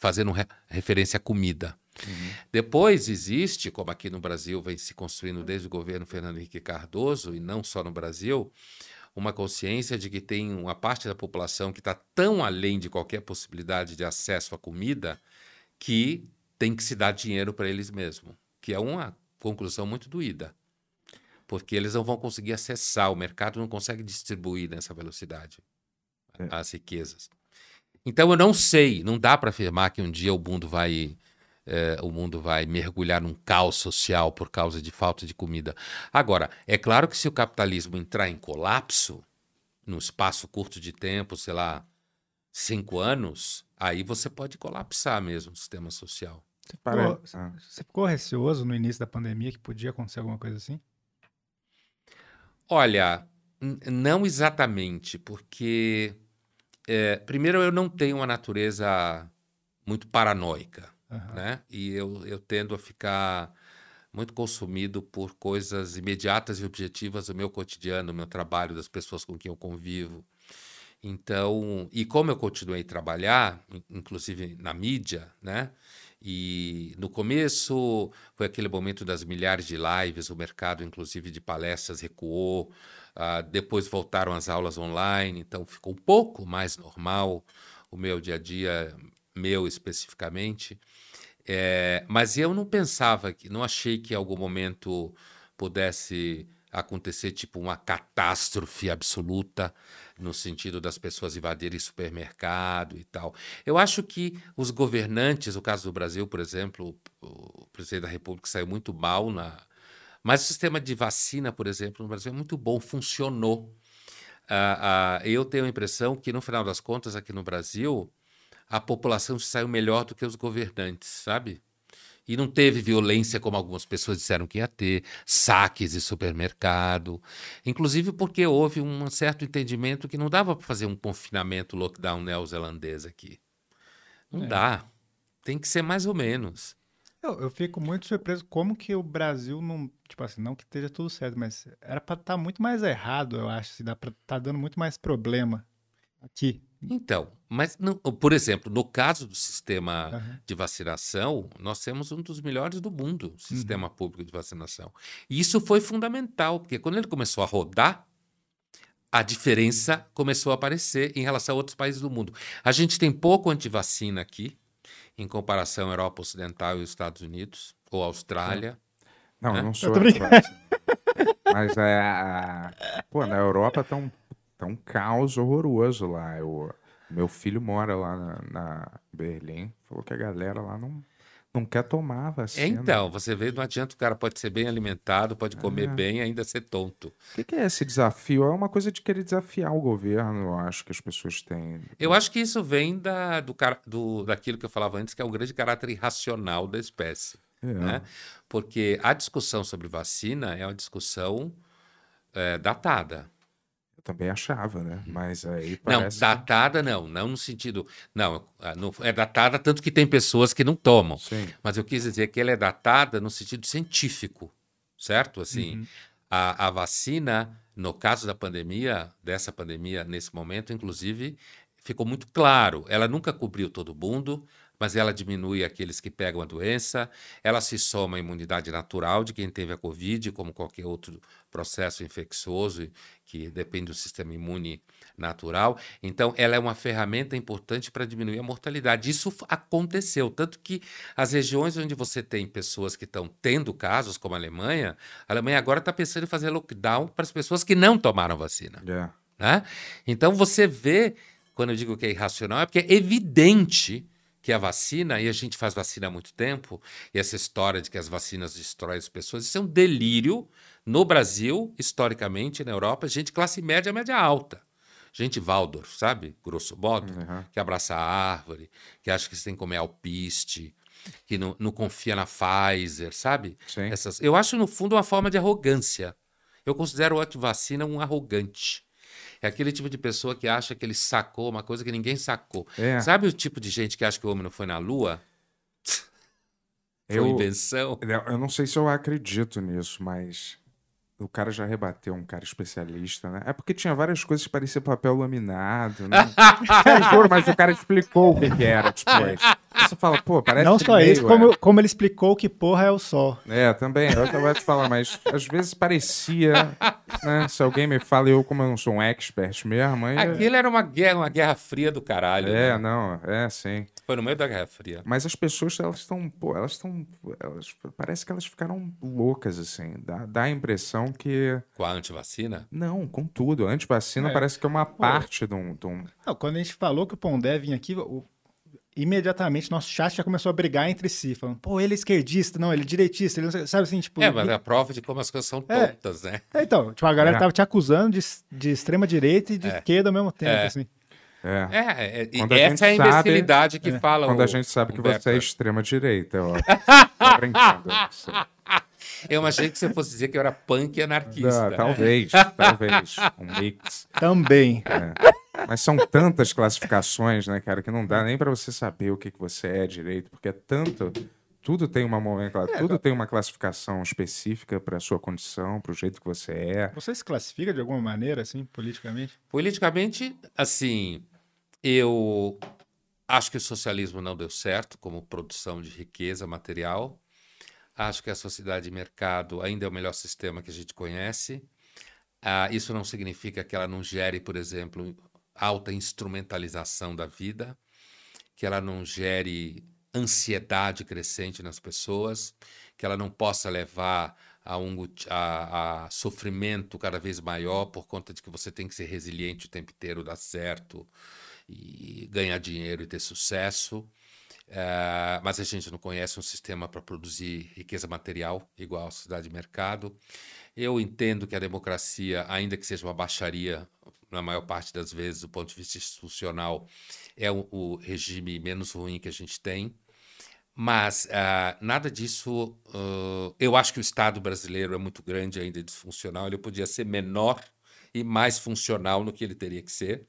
fazendo re referência à comida. Uhum. Depois existe, como aqui no Brasil vem se construindo desde o governo Fernando Henrique Cardoso, e não só no Brasil, uma consciência de que tem uma parte da população que está tão além de qualquer possibilidade de acesso à comida que tem que se dar dinheiro para eles mesmos, que é uma conclusão muito doída, porque eles não vão conseguir acessar, o mercado não consegue distribuir nessa velocidade é. as riquezas. Então eu não sei, não dá para afirmar que um dia o mundo vai é, o mundo vai mergulhar num caos social por causa de falta de comida. Agora, é claro que se o capitalismo entrar em colapso, num espaço curto de tempo, sei lá, cinco anos, aí você pode colapsar mesmo o sistema social. Você ficou, ah. você ficou receoso no início da pandemia que podia acontecer alguma coisa assim? Olha, não exatamente, porque é, primeiro eu não tenho uma natureza muito paranoica. Uhum. Né? E eu, eu tendo a ficar muito consumido por coisas imediatas e objetivas do meu cotidiano, do meu trabalho, das pessoas com quem eu convivo. Então, e como eu continuei a trabalhar, inclusive na mídia, né? E no começo foi aquele momento das milhares de lives, o mercado, inclusive de palestras, recuou. Uh, depois voltaram as aulas online, então ficou um pouco mais normal o meu dia a dia, meu especificamente. É, mas eu não pensava, que, não achei que em algum momento pudesse acontecer tipo uma catástrofe absoluta no sentido das pessoas invadirem supermercado e tal. Eu acho que os governantes, o caso do Brasil, por exemplo, o presidente da República saiu muito mal na, mas o sistema de vacina, por exemplo, no Brasil é muito bom, funcionou. Uh, uh, eu tenho a impressão que no final das contas aqui no Brasil a população saiu melhor do que os governantes, sabe? E não teve violência como algumas pessoas disseram que ia ter, saques de supermercado. Inclusive porque houve um certo entendimento que não dava para fazer um confinamento lockdown neozelandês aqui. Não é. dá. Tem que ser mais ou menos. Eu, eu, fico muito surpreso como que o Brasil não. Tipo assim, não que esteja tudo certo, mas era para estar tá muito mais errado, eu acho. Se dá para estar tá dando muito mais problema aqui. Então, mas, não, por exemplo, no caso do sistema uhum. de vacinação, nós temos um dos melhores do mundo, sistema uhum. público de vacinação. E isso foi fundamental, porque quando ele começou a rodar, a diferença começou a aparecer em relação a outros países do mundo. A gente tem pouco antivacina aqui, em comparação à Europa Ocidental e os Estados Unidos, ou Austrália. Não, né? eu não sou. Mas é. Pô, na Europa estão Tá um caos horroroso lá. Eu, meu filho mora lá na, na Berlim. Falou que a galera lá não, não quer tomar vacina. Então, você vê, não adianta o cara pode ser bem alimentado, pode comer é. bem ainda ser tonto. O que, que, é esse desafio? É uma coisa de querer desafiar o governo, eu acho que as pessoas têm. Eu acho que isso vem da, do, do, daquilo que eu falava antes, que é o grande caráter irracional da espécie. É. Né? Porque a discussão sobre vacina é uma discussão é, datada. Também achava, né? Mas aí Não, parece. que- datada não, não no sentido. Não, ah, não- é datada tanto que tem pessoas que não tomam. Sim. Mas eu quis dizer que ela é datada no sentido científico, certo? Assim, Uhum. a, a vacina, no caso da pandemia, dessa pandemia, nesse momento, inclusive, ficou muito claro. Ela nunca cobriu todo mundo, mas ela diminui aqueles que pegam a doença, ela se soma à imunidade natural de quem teve a Covid, como qualquer outro processo infeccioso que depende do sistema imune natural. Então, ela é uma ferramenta importante para diminuir a mortalidade. Isso aconteceu, tanto que as regiões onde você tem pessoas que estão tendo casos, como a Alemanha, a Alemanha agora está pensando em fazer lockdown para as pessoas que não tomaram vacina. É. né? Então você vê, quando eu digo que é irracional, é porque é evidente que a vacina, e a gente faz vacina há muito tempo, e essa história de que as vacinas destroem as pessoas, isso é um delírio no Brasil, historicamente, na Europa, gente classe média, média alta. Gente Waldorf, sabe? Grosso modo, Uhum. que abraça a árvore, que acha que você tem que comer alpiste, que não, não confia na Pfizer, sabe? Sim. Essas, eu acho, no fundo, uma forma de arrogância. Eu considero o antivacina um arrogante. É aquele tipo de pessoa que acha que ele sacou uma coisa que ninguém sacou. É. Sabe o tipo de gente que acha que o homem não foi na Lua? Foi Eu, invenção? eu não sei se eu acredito nisso, mas o cara já rebateu um cara especialista, né? É porque tinha várias coisas que pareciam papel laminado, né? Juro, mas o cara explicou o que, que era depois. Você fala, pô, parece Não que só meio, isso, como, como ele explicou que porra é o sol. É, também. Eu vou te falar, mas às vezes parecia, né? Se alguém me fala, eu como eu não sou um expert mesmo, aí... Aquilo era uma guerra, uma guerra fria do caralho. É, né? não, é sim. Foi no meio da Guerra Fria. Mas as pessoas, elas estão, pô, elas estão, elas, parece que elas ficaram loucas, assim. Dá, dá a impressão que, Com a antivacina? não, com tudo. A antivacina É. parece que é uma parte de um, de um- Não, quando a gente falou que o Pondé vinha aqui, o- imediatamente nosso chat já começou a brigar entre si, falando, pô, ele é esquerdista, não, ele é direitista, ele não sei, sabe assim, tipo... É, mas é a prova de como as coisas são É. tontas, né? É, Então, tipo, a galera É. tava te acusando de, de extrema direita e de esquerda ao mesmo tempo, É. assim. É. É, é, e essa é a gente sabe- imbecilidade que fala Quando o a gente sabe que Humberto você é extrema-direita, ó. Tô brincando. Eu achei que você fosse dizer que eu era punk e anarquista. Ah, talvez, talvez. Um mix. Também. Mas são tantas classificações, né, cara, que não dá nem pra você saber o que, que você é direito, porque é tanto. Tudo tem uma nomenclatura, tudo tem uma classificação específica pra sua condição, pro jeito que você é. Você se classifica de alguma maneira, assim, politicamente? Politicamente, assim, eu acho que o socialismo não deu certo como produção de riqueza material. Acho que a sociedade de mercado ainda é o melhor sistema que a gente conhece. Ah, isso não significa que ela não gere, por exemplo, alta instrumentalização da vida, que ela não gere ansiedade crescente nas pessoas, que ela não possa levar a um a, a sofrimento cada vez maior por conta de que você tem que ser resiliente o tempo inteiro, dar certo e ganhar dinheiro e ter sucesso. Eh, mas a gente não conhece um sistema para produzir riqueza material igual a sociedade de mercado. Eu entendo que a democracia, ainda que seja uma baixaria, na maior parte das vezes, do ponto de vista institucional, é o, o regime menos ruim que a gente tem. Mas ah, nada disso. ah, eu acho que o Estado brasileiro é muito grande ainda e disfuncional. Ele podia ser menor e mais funcional no que ele teria que ser.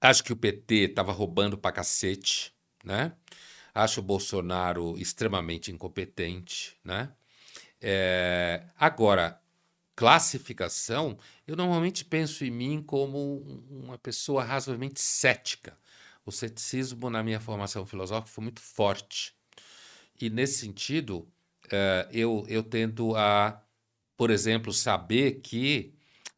Acho que o PT estava roubando pra cacete, né? Acho o Bolsonaro extremamente incompetente, né? É, agora, classificação, eu normalmente penso em mim como um- uma pessoa razoavelmente cética. O ceticismo na minha formação filosófica foi muito forte. E nesse sentido, eh, eu, eu tendo a, por exemplo, saber que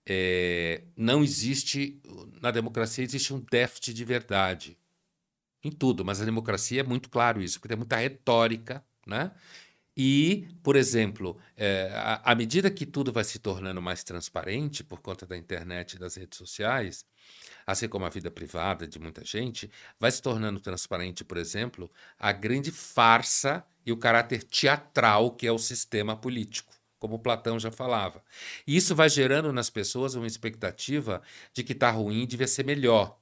eh, não existe, na democracia existe um déficit de verdade. Em tudo, mas a democracia é muito claro isso, porque tem muita retórica, né? E, por exemplo, eh, à medida que tudo vai se tornando mais transparente por conta da internet e das redes sociais, assim como a vida privada de muita gente, vai se tornando transparente, por exemplo, a grande farsa e o caráter teatral que é o sistema político, como Platão já falava. E isso vai gerando nas pessoas uma expectativa de que está ruim e devia ser melhor.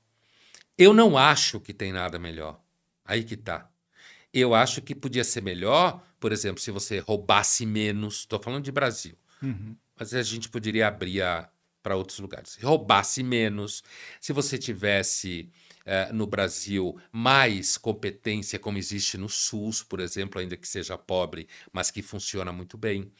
Eu não acho que tem nada melhor. Aí que tá. Eu acho que podia ser melhor, por exemplo, se você roubasse menos. Estou falando de Brasil. Uhum. Mas a gente poderia abrir para outros lugares. Roubasse menos, se você tivesse uh, no Brasil mais competência, como existe no SUS, por exemplo, ainda que seja pobre, mas que funciona muito bem.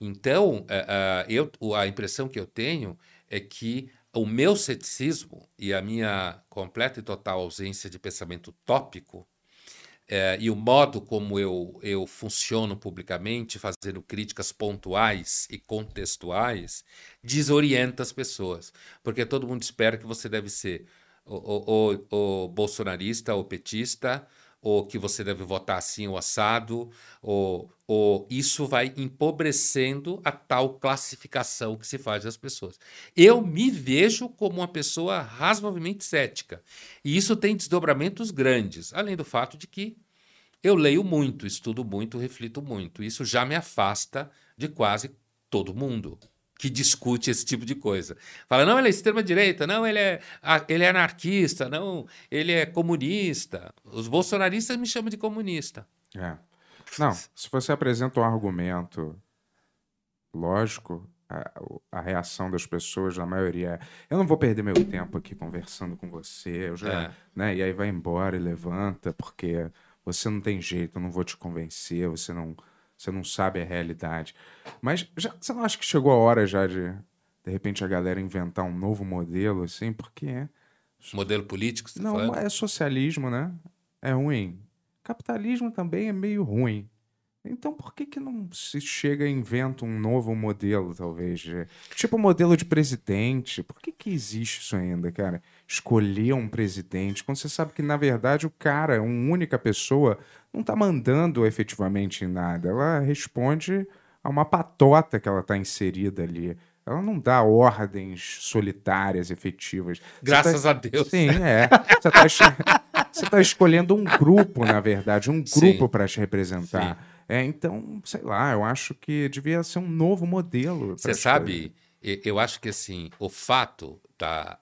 Então, uh, uh, eu, a impressão que eu tenho é que o meu ceticismo e a minha completa e total ausência de pensamento tópico é, e o modo como eu, eu funciono publicamente, fazendo críticas pontuais e contextuais, desorienta as pessoas. Porque todo mundo espera que você deve ser o, bolsonarista ou petista, ou que você deve votar assim ou assado, ou, ou isso vai empobrecendo a tal classificação que se faz das pessoas. Eu me vejo como uma pessoa razoavelmente cética, e isso tem desdobramentos grandes, além do fato de que eu leio muito, estudo muito, reflito muito. Isso já me afasta de quase todo mundo que discute esse tipo de coisa. Fala, não, ele é extrema-direita, não, ele é, ele é anarquista, não, ele é comunista. Os bolsonaristas me chamam de comunista. É. Não, se você apresenta um argumento lógico, a, a, reação das pessoas, na maioria é: eu não vou perder meu tempo aqui conversando com você, eu já, é. né? E aí vai embora e levanta, porque você não tem jeito, eu não vou te convencer, você não você não sabe a realidade. Mas já, você não acha que chegou a hora já de, de repente, a galera inventar um novo modelo, assim? Porque. Modelo político, você tá Não, é socialismo, né? É ruim. Capitalismo também é meio ruim. Então por que, que não se chega e inventa um novo modelo, talvez? De, tipo modelo de presidente. Por que, que existe isso ainda, cara? Escolher um presidente, quando você sabe que, na verdade, o cara, uma única pessoa, não está mandando efetivamente em nada. Ela responde a uma patota que ela está inserida ali. Ela não dá ordens solitárias, efetivas. Graças tá... a Deus. Sim, é. Você está tá escolhendo um grupo, na verdade, um grupo para te representar. Sim. É, então, sei lá, eu acho que devia ser um novo modelo. Você sabe, eu acho que assim, o fato da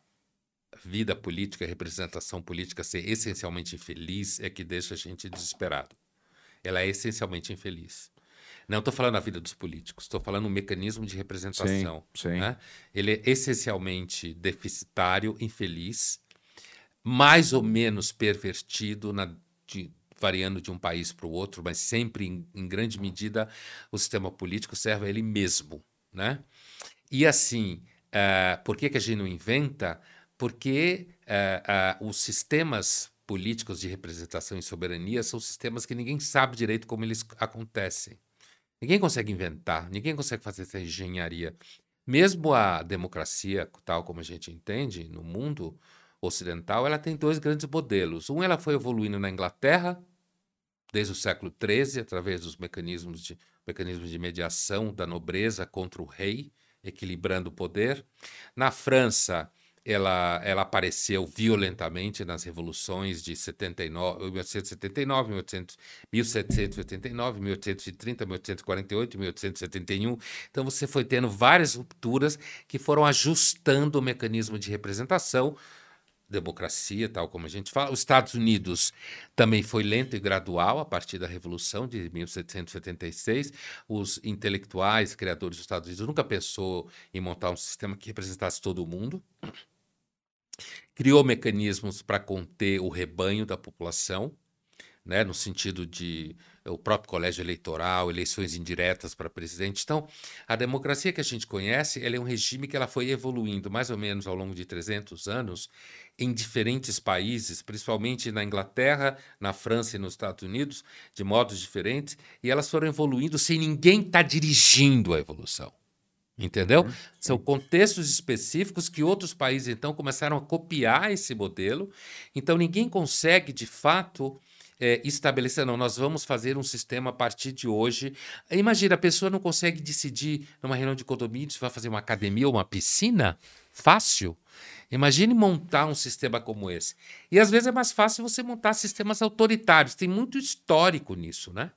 vida política, representação política ser essencialmente infeliz é que deixa a gente desesperado. Ela é essencialmente infeliz. Não estou falando da vida dos políticos, estou falando do mecanismo de representação. Sim, sim. Né? Ele é essencialmente deficitário, infeliz, mais ou menos pervertido na, de, variando de um país para o outro, mas sempre, em, em, grande medida, o sistema político serve a ele mesmo. Né? E assim, uh, por que, que a gente não inventa? Porque uh, uh, os sistemas políticos de representação e soberania são sistemas que ninguém sabe direito como eles acontecem. Ninguém consegue inventar, ninguém consegue fazer essa engenharia. Mesmo a democracia, tal como a gente entende no mundo ocidental, ela tem dois grandes modelos. Um, ela foi evoluindo na Inglaterra, desde o século XIII, através dos mecanismos de, mecanismos de mediação da nobreza contra o rei, equilibrando o poder. Na França, ela, ela apareceu violentamente nas revoluções de 79, 1879, 1800, 1789, 1830, 1848, 1871. Então você foi tendo várias rupturas que foram ajustando o mecanismo de representação democracia, tal como a gente fala. Os Estados Unidos também foi lento e gradual a partir da Revolução de 1776. Os intelectuais, criadores dos Estados Unidos, nunca pensou em montar um sistema que representasse todo mundo. Criou mecanismos para conter o rebanho da população, né, no sentido de o próprio colégio eleitoral, eleições indiretas para presidente. Então, a democracia que a gente conhece, ela é um regime que ela foi evoluindo mais ou menos ao longo de 300 anos em diferentes países, principalmente na Inglaterra, na França e nos Estados Unidos, de modos diferentes, e elas foram evoluindo sem ninguém estar tá dirigindo a evolução. Entendeu? Uhum. São contextos específicos que outros países então começaram a copiar esse modelo. Então ninguém consegue de fato é, estabelecer, não, nós vamos fazer um sistema a partir de hoje. Imagina, a pessoa não consegue decidir numa reunião de condomínio se vai fazer uma academia ou uma piscina? Fácil. Imagine montar um sistema como esse. E às vezes é mais fácil você montar sistemas autoritários. Tem muito histórico nisso, né?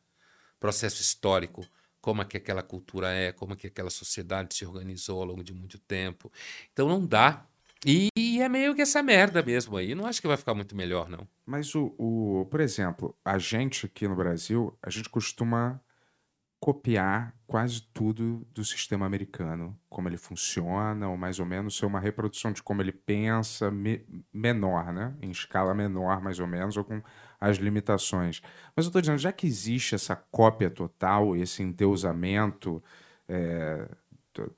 Processo histórico como é que aquela cultura é, como é que aquela sociedade se organizou ao longo de muito tempo. Então não dá e, e, é meio que essa merda mesmo aí. Não acho que vai ficar muito melhor, não. Mas o, o, por exemplo, a gente aqui no Brasil, a gente costuma copiar quase tudo do sistema americano, como ele funciona, ou mais ou menos ser uma reprodução de como ele pensa, me, menor, né? Em escala menor, mais ou menos, ou com as limitações. Mas eu estou dizendo, já que existe essa cópia total, esse endeusamento é,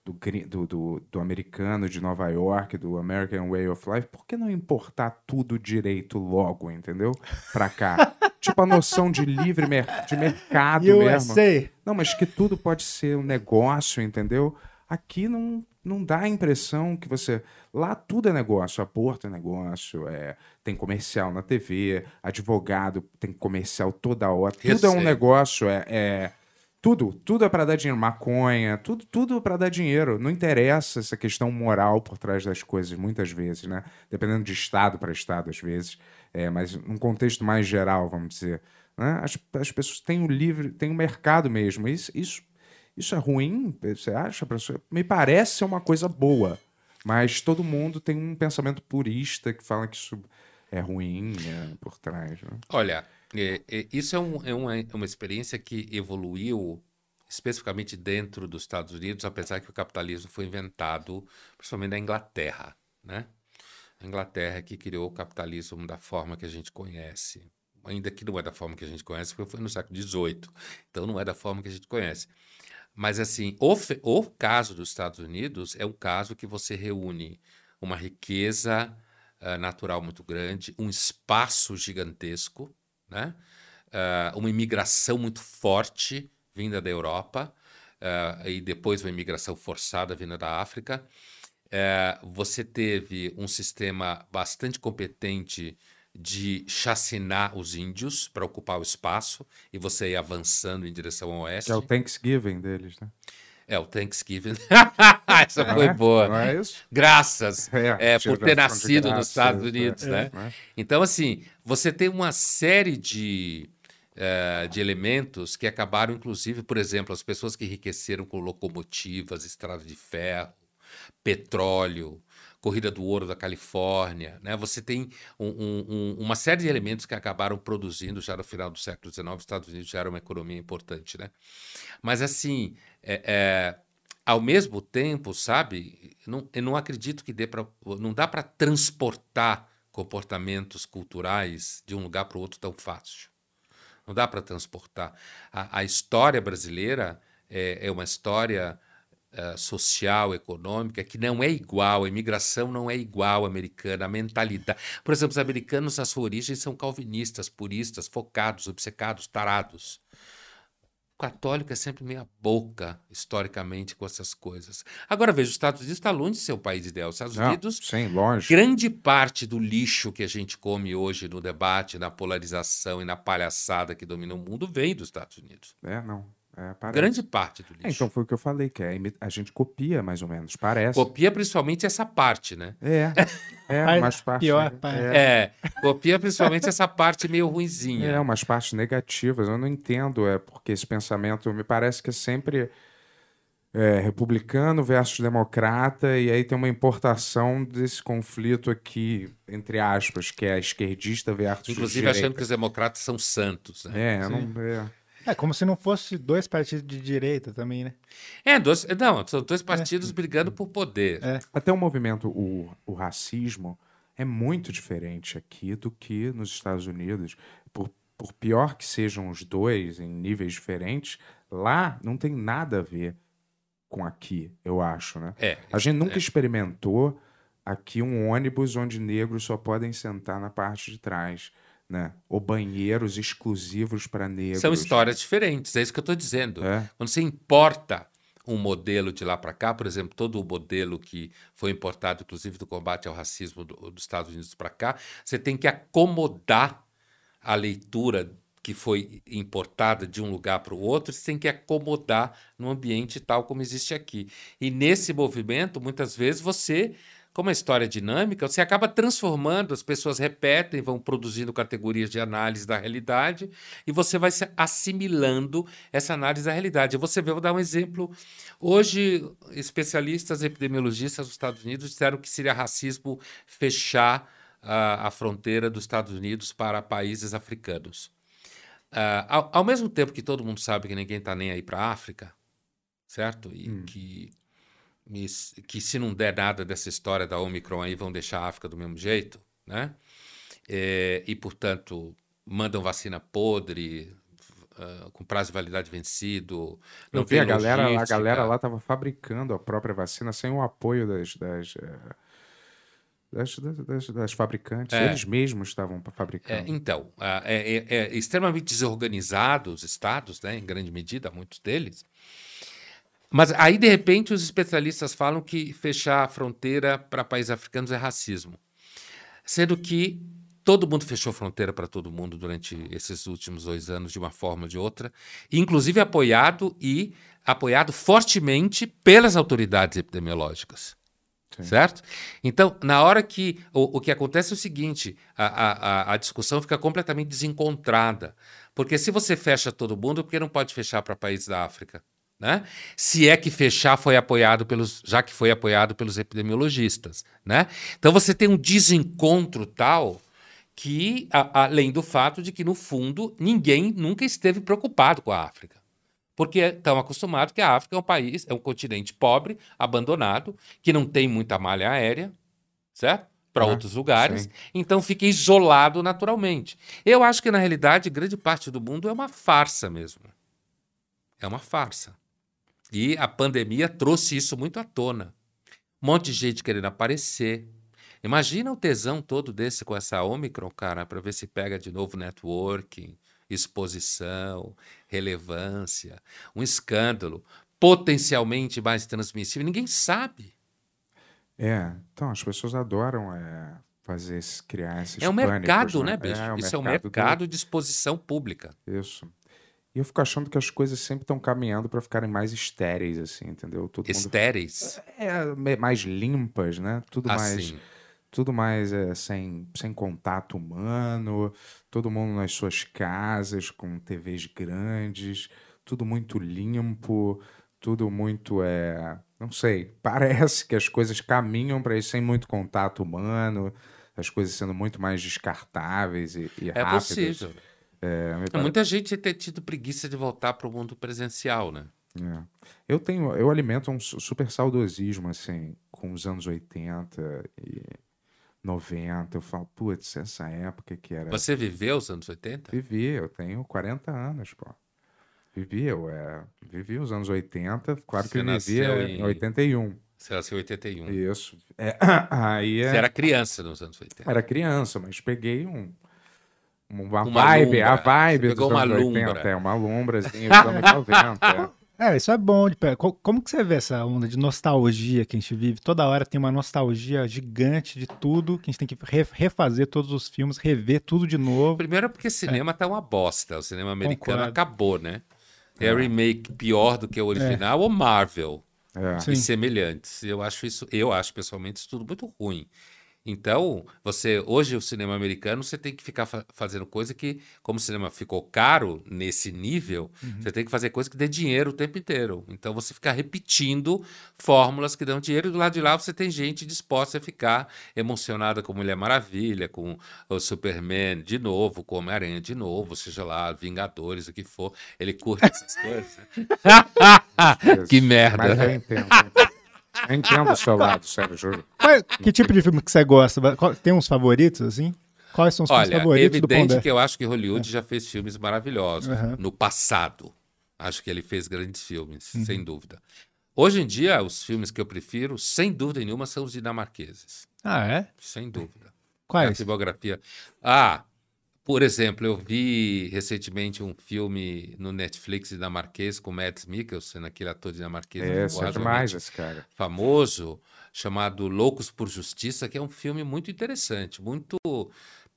do, do, do, do, americano de Nova York, do American Way of Life, por que não importar tudo direito logo, entendeu? Pra cá. tipo a noção de livre mer de mercado USA. mesmo. Não, mas que tudo pode ser um negócio, entendeu? Aqui não, não dá a impressão que você. Lá tudo é negócio, aborto é negócio, é... tem comercial na TV, advogado tem comercial toda hora. Tudo é um negócio, é... é tudo, tudo é para dar dinheiro. Maconha, tudo, tudo para dar dinheiro. Não interessa essa questão moral por trás das coisas, muitas vezes, né? Dependendo de estado para estado, às vezes. É, mas num contexto mais geral, vamos dizer. Né? As, as pessoas têm o livre, têm o mercado mesmo. Isso, isso, isso é ruim? Você acha? Me parece ser uma coisa boa. Mas todo mundo tem um pensamento purista que fala que isso é ruim né, por trás. Né? Olha, é, é, isso é, um, é, uma, é uma experiência que evoluiu especificamente dentro dos Estados Unidos, apesar que o capitalismo foi inventado principalmente na Inglaterra, né? A Inglaterra que criou o capitalismo da forma que a gente conhece. Ainda que não é da forma que a gente conhece, porque foi no século XVIII. Então não é da forma que a gente conhece. Mas assim, o, o caso dos Estados Unidos é um caso que você reúne uma riqueza uh, natural muito grande, um espaço gigantesco, né? Uh, uma imigração muito forte vinda da Europa uh, e depois uma imigração forçada vinda da África. Uh, você teve um sistema bastante competente de chacinar os índios para ocupar o espaço e você ir avançando em direção ao oeste. É o Thanksgiving deles, né? É, o Thanksgiving. Essa foi é? boa. Não é isso? Graças é, é, por ter nascido graça, nos Estados Unidos, é, né? é. Então, assim, você tem uma série de, uh, de elementos que acabaram, inclusive, por exemplo, as pessoas que enriqueceram com locomotivas, estradas de ferro, petróleo, corrida do ouro da Califórnia, né? Você tem um, um, uma série de elementos que acabaram produzindo já no final do século XIX. Os Estados Unidos já era uma economia importante, né? Mas assim, é, é, ao mesmo tempo, sabe, não, eu não acredito que dê para. Não dá para transportar comportamentos culturais de um lugar para o outro tão fácil. Não dá para transportar. A, a, história brasileira é, é uma história uh, social, econômica, que não é igual. A imigração não é igual à americana. A mentalidade. Por exemplo, os americanos, na sua origem, são calvinistas, puristas, focados, obcecados, tarados católico é sempre meia boca, historicamente, com essas coisas. Agora, veja, os Estados Unidos está longe de ser o país ideal. Os Estados Não, Unidos, sim, longe. grande parte do lixo que a gente come hoje no debate, na polarização e na palhaçada que domina o mundo vem dos Estados Unidos. É, não. É. Grande parte do lixo. É, então foi o que eu falei, que é, a gente copia mais ou menos, parece. Copia principalmente essa parte, né? É, é, Mas umas partes... pior parte. É, copia principalmente essa parte meio ruinzinha. É, umas partes negativas. Eu não entendo, é porque esse pensamento me parece que é sempre é, republicano versus democrata, e aí tem uma importação desse conflito aqui, entre aspas, que é esquerdista versus Inclusive direita. achando que os democratas são santos. Né? É, não, é. É como se não fosse dois partidos de direita também, né? É, dois, não, são dois partidos brigando por poder. É. Até o movimento, o, o racismo, é muito diferente aqui do que nos Estados Unidos. Por, por pior que sejam os dois em níveis diferentes, lá não tem nada a ver com aqui, eu acho, né? É, A gente nunca é. experimentou aqui um ônibus onde negros só podem sentar na parte de trás, né? Ou banheiros exclusivos para negros. São histórias diferentes, é isso que eu estou dizendo. É. Quando você importa um modelo de lá para cá, por exemplo, todo o modelo que foi importado, inclusive do combate ao racismo do- dos Estados Unidos para cá, você tem que acomodar a leitura que foi importada de um lugar para o outro, você tem que acomodar no ambiente tal como existe aqui. E nesse movimento, muitas vezes você, como a história é dinâmica, você acaba transformando, as pessoas repetem, vão produzindo categorias de análise da realidade, e você vai se assimilando essa análise da realidade. Você vê, vou dar um exemplo. Hoje, especialistas epidemiologistas dos Estados Unidos disseram que seria racismo fechar a, a fronteira dos Estados Unidos para países africanos. Ah, ao, ao mesmo tempo que todo mundo sabe que ninguém está nem aí para a África, certo? E Hum. que, que se não der nada dessa história da Omicron aí, vão deixar a África do mesmo jeito, né? É, e, portanto, mandam vacina podre, ah, com prazo de validade vencido. Não Eu vi a galera, a logística. galera lá estava fabricando a própria vacina sem o apoio das, das, eh, das, das, das- fabricantes. É. Eles mesmos estavam É, fabricando. então, é, é- é extremamente desorganizado os estados, né, em grande medida, muitos deles. Mas aí, de repente, os especialistas falam que fechar a fronteira para países africanos é racismo. Sendo que todo mundo fechou fronteira para todo mundo durante esses últimos dois anos, de uma forma ou de outra, inclusive apoiado e apoiado fortemente pelas autoridades epidemiológicas. Sim. Certo? Então, na hora que. O, o que acontece é o seguinte: a, a, a- a discussão fica completamente desencontrada. Porque se você fecha todo mundo, por que não pode fechar para países da África? Né? Se é que fechar foi apoiado pelos, já que foi apoiado pelos epidemiologistas, né? Então você tem um desencontro tal que, a- além do fato de que no fundo ninguém nunca esteve preocupado com a África, porque estão acostumados que a África é um país, é um continente pobre, abandonado, que não tem muita malha aérea, certo? Para Ah, outros lugares, sim. então fica isolado naturalmente. Eu acho que na realidade grande parte do mundo é uma farsa mesmo. É uma farsa. E a pandemia trouxe isso muito à tona. Um monte de gente querendo aparecer. Imagina o tesão todo desse com essa Omicron, cara, para ver se pega de novo networking, exposição, relevância, um escândalo potencialmente mais transmissível. Ninguém sabe. É, então as pessoas adoram é, fazer criar esses é um mercado, né, bicho? É, o Isso é um do- mercado de exposição pública. Isso. E eu fico achando que as coisas sempre estão caminhando para ficarem mais estéreis, assim, entendeu? Todo mundo Estéreis. é me- mais limpas, né? Tudo mais, Assim. tudo mais é, sem, sem contato humano, todo mundo nas suas casas com TVs grandes, tudo muito limpo, tudo muito é, não sei, parece que as coisas caminham para isso sem muito contato humano, as coisas sendo muito mais descartáveis e, e É rápidas. possível. É, me É, pare- Muita gente tem tido preguiça de voltar para o mundo presencial, né? É. Eu tenho, eu alimento um su- super saudosismo, assim, com os anos 80 e 90. Eu falo, putz, essa época que era. Você viveu os anos 80? Vivi, eu tenho 40 anos, pô. Vivi, eu é, vivi os anos 80, claro que eu em em- 81. Você nasceu em 81. Isso. É, aí é, Você era criança nos anos 80. era criança, mas peguei um. Uma, Uma vibe, a lumbra. vibe Você dos pegou uma anos 80. lumbra. É, uma lumbrazinha dos anos 90. é. É, isso é bom. De... Como que você vê essa onda de nostalgia que a gente vive? Toda hora tem uma nostalgia gigante de tudo, que a gente tem que re- refazer todos os filmes, rever tudo de novo. Primeiro é porque cinema tá uma bosta. O cinema americano Concordo. acabou, né? É remake pior do que o original ou Marvel É. Sim. e semelhantes. Eu acho isso, eu acho pessoalmente isso tudo muito ruim. Então, você hoje o cinema americano você tem que ficar fa- fazendo coisa que, como o cinema ficou caro nesse nível, você tem que fazer coisa que dê dinheiro o tempo inteiro. Então você fica repetindo fórmulas que dão dinheiro e do lado de lá você tem gente disposta a ficar emocionada com Mulher Maravilha, com o Superman de novo, com Homem-Aranha de novo, seja lá, Vingadores, o que for. Ele curte essas coisas. que merda. Mas eu entendo. eu entendo. Eu entendo o seu lado, sério, juro. Qual- que tipo de filme que você gosta? Tem uns favoritos, assim? Quais são os filmes Olha, é favoritos do evidente Pondé? que eu acho que Hollywood já fez filmes maravilhosos Aham. no passado. Acho que ele fez grandes filmes, Uhum. sem dúvida. Hoje em dia, os filmes que eu prefiro, sem dúvida nenhuma, são os dinamarqueses. Ah, é? Sem dúvida. A Quais? filmografia. Ah, por exemplo, eu vi recentemente um filme no Netflix dinamarquês com Mads Mikkelsen, aquele ator dinamarquês É, é demais esse cara. famoso, chamado Loucos por Justiça, que é um filme muito interessante, muito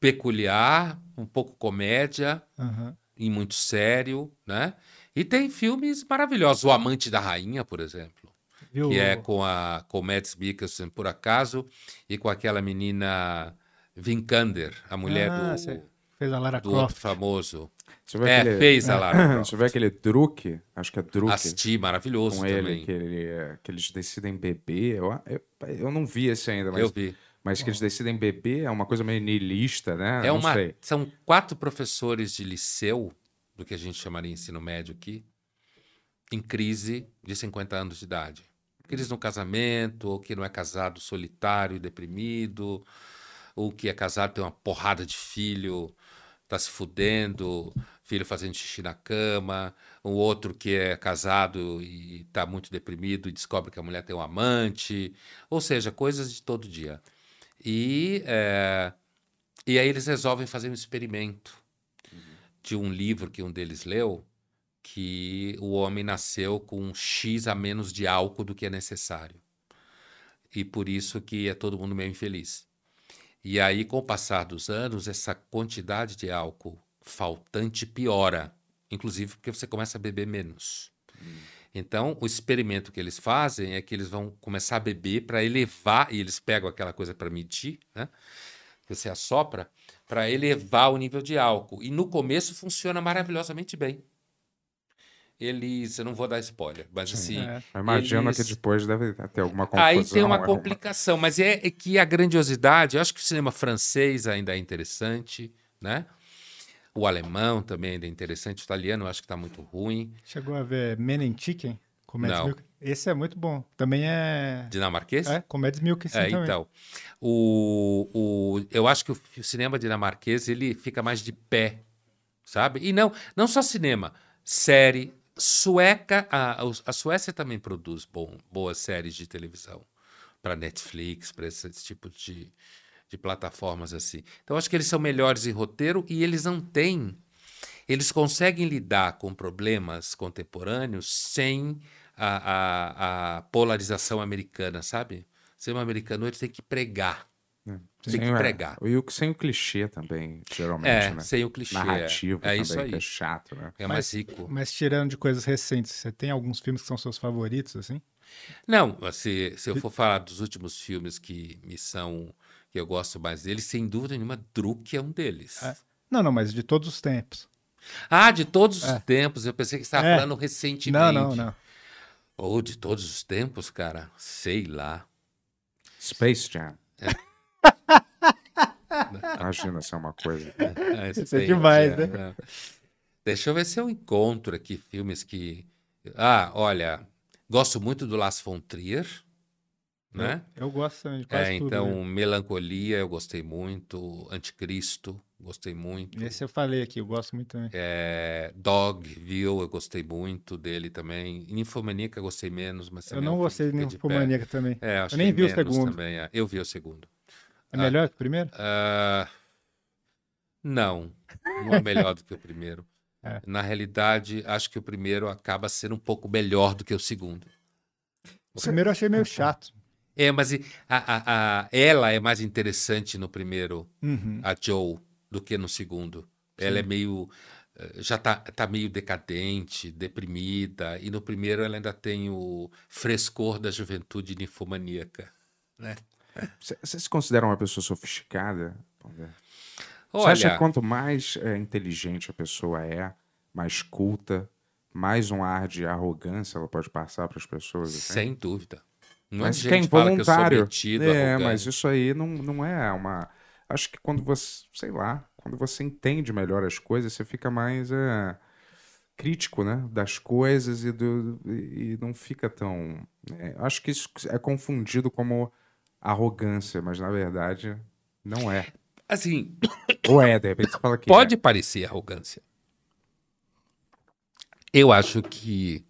peculiar, um pouco comédia Aham. e muito sério, né? E tem filmes maravilhosos. O Amante da Rainha, por exemplo, Viu? que é com a com o Mads Mikkelsen, por acaso, e com aquela menina Vinkander, a mulher Ah, do, sei. Fez a Lara do Croft. famoso. Você viu É, aquele, fez a Lara Você viu aquele Druk? Acho que é Druk. Assisti, maravilhoso com também. ele, que, ele, é- que eles decidem beber. Eu, eu, eu não vi esse ainda, mas, Eu vi. mas que eles decidem beber é uma coisa meio niilista, né? É não uma, sei. são quatro professores de liceu, do que a gente chamaria ensino médio aqui, em crise de 50 anos de idade. Crise no casamento, ou que não é casado solitário e deprimido, ou que é casado tem uma porrada de filho, tá se fudendo, filho fazendo xixi na cama, um outro que é casado e está muito deprimido e descobre que a mulher tem um amante, ou seja, coisas de todo dia. E, é, e aí eles resolvem fazer um experimento de um livro que um deles leu, que o homem nasceu com X a menos de álcool do que é necessário. E por isso que é todo mundo meio infeliz. E aí, com o passar dos anos, essa quantidade de álcool faltante piora, inclusive porque você começa a beber menos. Então, o experimento que eles fazem é que eles vão começar a beber para elevar, e eles pegam aquela coisa para medir, né? Que você assopra, para elevar o nível de álcool. E no começo funciona maravilhosamente bem. Eles, eu não vou dar spoiler, mas assim. É. Eu imagino eles- que depois deve ter alguma confusão. Aí tem uma complicação, mas é, é que a grandiosidade, eu acho que o cinema francês ainda é interessante, né? O alemão também ainda é interessante, o italiano eu acho que está muito ruim. Chegou a ver Men in Chicken? Com Mads Não. Mikkelsen? Esse é muito bom. Também é... Dinamarquês? É, com Mads Mikkelsen É, também. então. O, o, eu acho que o, o cinema dinamarquês ele fica mais de pé, sabe? E não, não só cinema, série. Sueca, a, a- Suécia também produz bom, boas séries de televisão para Netflix, para esse tipo de, de plataformas assim. Então, acho que eles são melhores em roteiro e eles não têm. Eles conseguem lidar com problemas contemporâneos sem a, a, a polarização americana, sabe? O americano ele tem que pregar. Tem Sem que o- pregar. E o, sem o clichê também, geralmente, É, né? sem o clichê. Narrativo é, é também, isso que aí. é chato, né? É Mas- mais rico. Mas tirando de coisas recentes, você tem alguns filmes que são seus favoritos, assim? Não, se, se eu for falar dos últimos filmes que me são. que eu gosto mais deles, sem dúvida nenhuma, Druk é um deles. É. Não, não, mas de todos os tempos. Ah, de todos os É. tempos. Eu pensei que você estava É. falando recentemente. Não, não, não. Ou de todos os tempos, cara. Sei lá. Space Jam. É. Imagina se é uma coisa. Ah, Isso é demais, é, né? é. Deixa eu ver se eu encontro aqui filmes que. Ah, olha, gosto muito do Las von Trier, né? Eu gosto também de quase É, tudo. então, né? Melancolia, eu gostei muito. Anticristo, gostei muito. Esse eu falei aqui, eu gosto muito também. É, Dogville, eu gostei muito dele também. Ninfomaníaca, eu gostei menos, mas Eu não é um gostei de. Ninfomaníaca também. É, achei nem vi o segundo. Também, é. Eu vi o segundo. É melhor que o primeiro? Ah, não, não é melhor do que o primeiro. É. Na realidade, acho que o primeiro acaba sendo um pouco melhor do que o segundo. O primeiro eu achei meio chato. É, mas a, a- a- ela é mais interessante no primeiro, Uhum. a Joe, do que no segundo. Ela é meio. eh, Já tá, tá meio decadente, deprimida, e no primeiro ela ainda tem o frescor da juventude ninfomaníaca. Né? Você se considera uma pessoa sofisticada? Pondé? Você Olha, acha que quanto mais é, inteligente a pessoa é, mais culta, mais um ar de arrogância ela pode passar para as pessoas? assim? sem dúvida. Um monte Mas de que é gente fala que metido, é, arrogante. mas isso aí não, não é uma. Acho que quando você, sei lá, quando você entende melhor as coisas, você fica mais é, crítico, né, das coisas e, do, e não fica tão. é, acho que isso é confundido como arrogância, mas na verdade não é. Assim, Ou é, de repente você fala que pode é. parecer arrogância. Eu acho que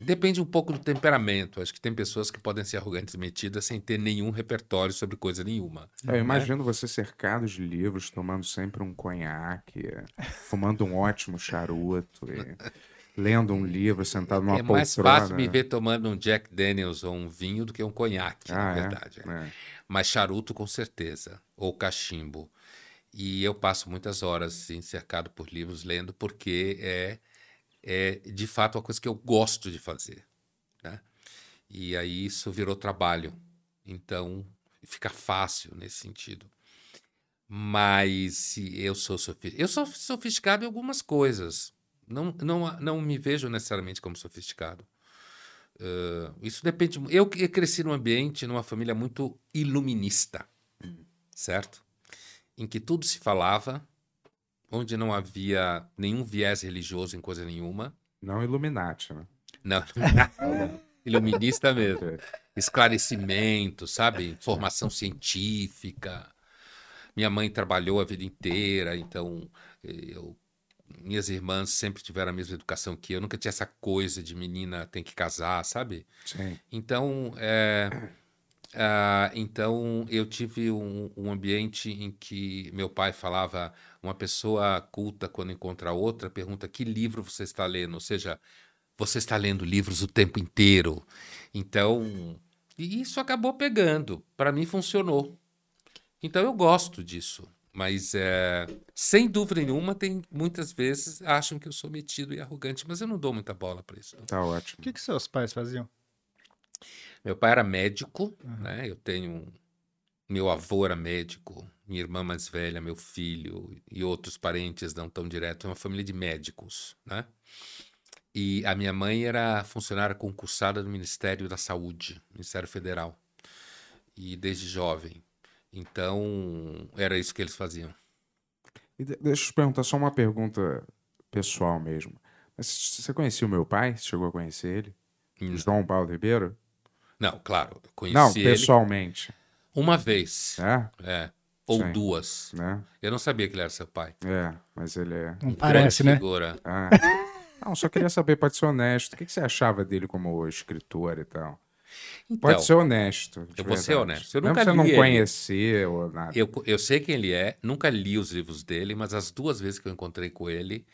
depende um pouco do temperamento. Acho que tem pessoas que podem ser arrogantes e metidas sem ter nenhum repertório sobre coisa nenhuma. Eu imagino você cercado de livros, tomando sempre um conhaque, fumando um ótimo charuto, e lendo um livro, sentado numa é mais poltrona. fácil me ver tomando um Jack Daniels ou um vinho do que um conhaque, na Ah, verdade. é? É. Mas charuto com certeza, ou cachimbo. E eu passo muitas horas assim, cercado por livros lendo, porque é, é de fato uma coisa que eu gosto de fazer. Né? E aí isso virou trabalho. Então fica fácil nesse sentido. Mas se eu sou sofisticado, eu sou sofisticado em algumas coisas. Não, não, não me vejo necessariamente como sofisticado. Uh, isso depende. Eu, cresci num ambiente, numa família muito iluminista, certo? Em que tudo se falava, onde não havia nenhum viés religioso em coisa nenhuma. Não Illuminati, né? Não, iluminista mesmo. Esclarecimento, sabe? Formação científica. Minha mãe trabalhou a vida inteira, então eu, minhas irmãs sempre tiveram a mesma educação que eu. Nunca tinha essa coisa de menina tem que casar, sabe? Sim. Então, é, ah, então eu tive um, um ambiente em que meu pai falava uma pessoa culta quando encontra outra pergunta que livro você está lendo, ou seja, você está lendo livros o tempo inteiro. Então, e isso acabou pegando. Para mim funcionou. Então eu gosto disso. Mas, é, sem dúvida nenhuma, tem muitas vezes acham que eu sou metido e arrogante, mas eu não dou muita bola para isso. não. Tá ótimo. O que, que seus pais faziam? Meu pai era médico, né? Eu tenho. Meu avô era médico, minha irmã mais velha, meu filho e outros parentes não tão direto. É uma família de médicos, né? E a minha mãe era funcionária concursada do Ministério da Saúde, Ministério Federal. E desde jovem. Então, era isso que eles faziam. E de- deixa eu te perguntar só uma pergunta pessoal mesmo. Mas você conhecia o meu pai? Você Chegou a conhecer ele? Hum. João Paulo Ribeiro? Não, claro, conheci Não, ele pessoalmente. uma vez. É? É. Ou Sim. duas. Né? Eu não sabia que ele era seu pai. É, mas ele é. Não parece, né? figura. Ah. Não, só queria saber, pode ser honesto. O que que você achava dele como escritor e tal? Então, Pode ser honesto. eu vou ser verdade. honesto. Eu Mesmo nunca você não li ele. nada. Eu, eu sei quem ele é, nunca li os livros dele, mas as duas vezes que eu encontrei com ele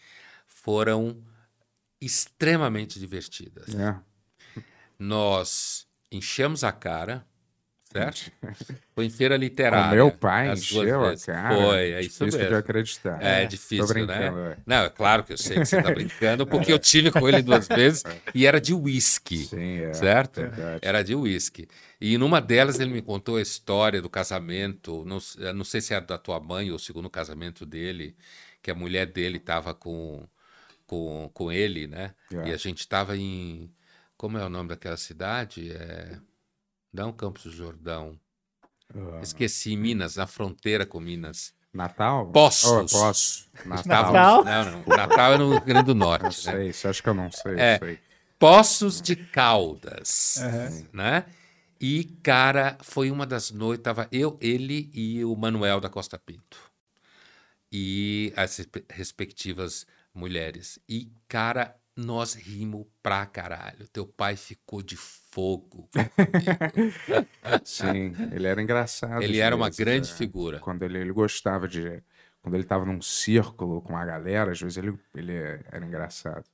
foram extremamente divertidas. É. Nós enchemos a cara, certo? Foi em feira literária. Com meu pai encheu a cara. Foi, é isso Difícil de acreditar. É, Tô difícil, né? é. Não, é claro que eu sei que você tá brincando, porque eu tive com ele duas vezes e era de uísque, é. certo? Verdade. Era de uísque. E numa delas ele me contou a história do casamento, não, eu não sei se era da tua mãe ou o segundo casamento dele, que a mulher dele estava com, com, com ele, né? É. E a gente estava em. Como é o nome daquela cidade? É. Não Campos do Jordão. Ah. Esqueci, Minas, na fronteira com Minas. Natal? Poços. Oh, Poços. Natal. Natal? Não, não. Natal é no Rio Grande do Eu Norte, né? sei, você acha que eu não sei? É. Sei. Poços de Caldas, Aham. né? E, cara, foi uma das noites, tava eu, ele e o Manuel da Costa Pinto. E as respe- respectivas mulheres. E, cara, nós rimos pra caralho. Teu pai ficou de fogo. Sim, ele era engraçado. Ele era uma vezes, grande é. figura. Quando ele, ele gostava de. Quando ele tava num círculo com a galera, às vezes ele, ele era engraçado.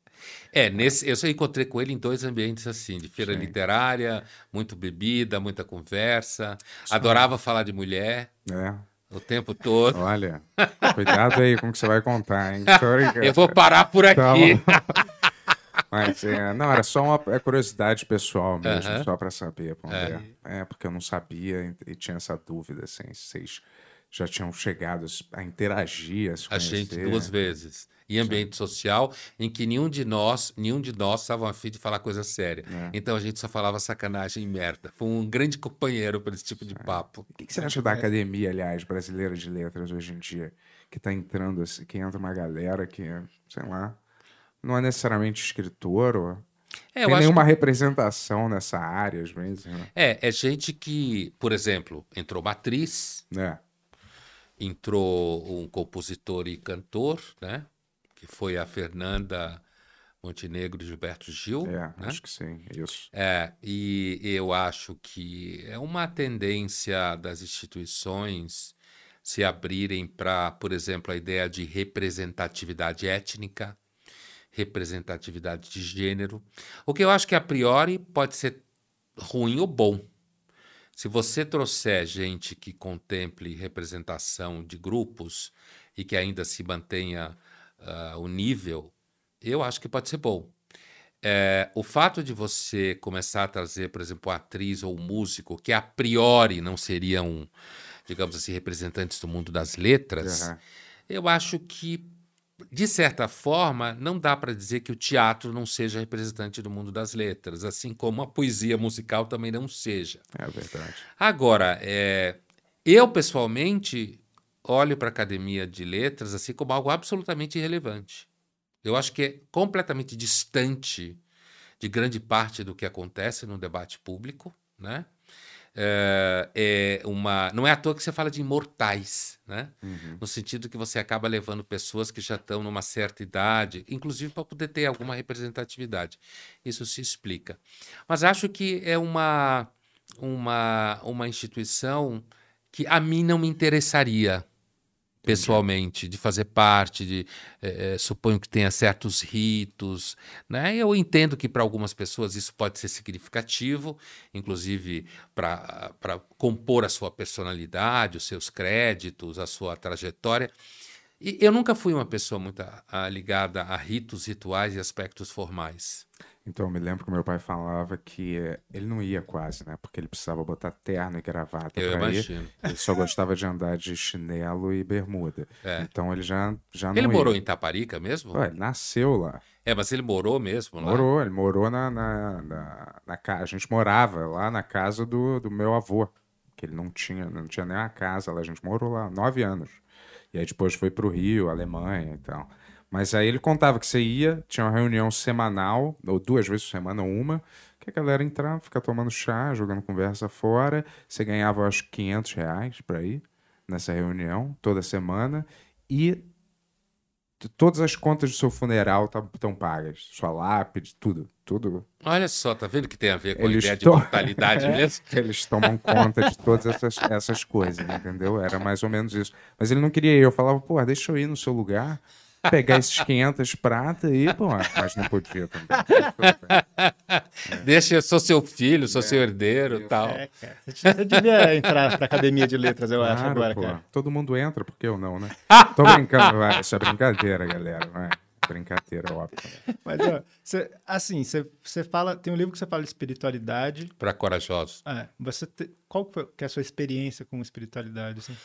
É, nesse, eu só encontrei com ele em dois ambientes assim, de feira Sim. literária, muito bebida, muita conversa. Adorava falar de mulher É. o tempo todo. Olha, cuidado aí com o que você vai contar, hein? Eu vou parar por aqui. Tá Mas, é, não, era só uma é curiosidade pessoal mesmo, Aham. só pra saber. Pondé. É. porque eu não sabia e, tinha essa dúvida, assim, se vocês já tinham chegado a interagir, a se A gente duas vezes. Em ambiente social, em que nenhum de nós, nenhum de nós estavam afim de falar coisa séria. É. Então a gente só falava sacanagem e merda. Foi um grande companheiro para esse tipo É. de papo. O que, que você acha da academia, aliás, brasileira de letras hoje em dia? Que tá entrando, assim, que entra uma galera que, sei lá, não é necessariamente escritor ou É, tem nenhuma representação nessa área, às vezes, né? É, é gente que, por exemplo, entrou uma atriz, É, entrou um compositor e cantor, né? Que foi a Fernanda Montenegro e Gilberto Gil. é, né? acho que sim, isso. É, e eu acho que é uma tendência das instituições se abrirem para, por exemplo, a ideia de representatividade étnica, representatividade de gênero, o que eu acho que a priori pode ser ruim ou bom. Se você trouxer gente que contemple representação de grupos e que ainda se mantenha ah, o nível, eu acho que pode ser bom. É, o fato de você começar a trazer, por exemplo, atriz ou músico que a priori não seriam, digamos assim, representantes do mundo das letras, Aham. eu acho que, de certa forma, não dá para dizer que o teatro não seja representante do mundo das letras, assim como a poesia musical também não seja. É verdade. Agora, é, eu pessoalmente olho para a academia de letras assim como algo absolutamente irrelevante. Eu acho que é completamente distante de grande parte do que acontece no debate público, né? É, é uma, não é à toa que você fala de imortais, né? Uhum. No sentido que você acaba levando pessoas que já estão numa certa idade, inclusive para poder ter alguma representatividade. Isso se explica. Mas acho que é uma, uma, uma instituição que a mim não me interessaria pessoalmente, de fazer parte, de eh, eh, suponho que tenha certos ritos, né? Eu entendo que para algumas pessoas isso pode ser significativo, inclusive para compor a sua personalidade, os seus créditos, a sua trajetória. E eu nunca fui uma pessoa muito a, a, ligada a ritos, rituais e aspectos formais. Então, eu me lembro que meu pai falava que eh, ele não ia quase, né? Porque ele precisava botar terno e gravata Eu pra ir. imagino. Ele só gostava de andar de chinelo e bermuda. É. Então ele já, já não Ele ia. morou em Taparica mesmo? Ué, ele nasceu lá. É, mas ele morou mesmo lá? Morou, ele morou na, na, na, na. A gente morava lá na casa do, do meu avô, que ele não tinha, não tinha nem casa lá. A gente morou lá nove anos. E aí depois foi pro Rio, Alemanha e tal. Mas aí ele contava que você ia, tinha uma reunião semanal, ou duas vezes por semana, uma, que a galera entrava, ficava tomando chá, jogando conversa fora. Você ganhava, acho, 500 reais pra ir nessa reunião, toda semana. E todas as contas do seu funeral estão pagas. Sua lápide, tudo. Tudo. Olha só, tá vendo que tem a ver com a Eles ideia de to- mortalidade mesmo? Eles tomam conta de todas essas, essas coisas, entendeu? Era mais ou menos isso. Mas ele não queria ir. Eu falava, pô, deixa eu ir no seu lugar, pegar esses 500 prata aí, pô. Mas não podia também. Deixa, eu sou seu filho, sou seu herdeiro tal. É, cara. Você devia entrar pra academia de letras, eu acho, Claro, agora, pô. cara. Todo mundo entra, por que eu não, né? Tô brincando, vai. Isso é brincadeira, galera. Vai. Brincadeira, óbvio. Mas, ó, você- assim, você, fala. Tem um livro que você fala de espiritualidade. Para corajosos. É, você te- qual que, foi, que é a sua experiência com espiritualidade? Assim?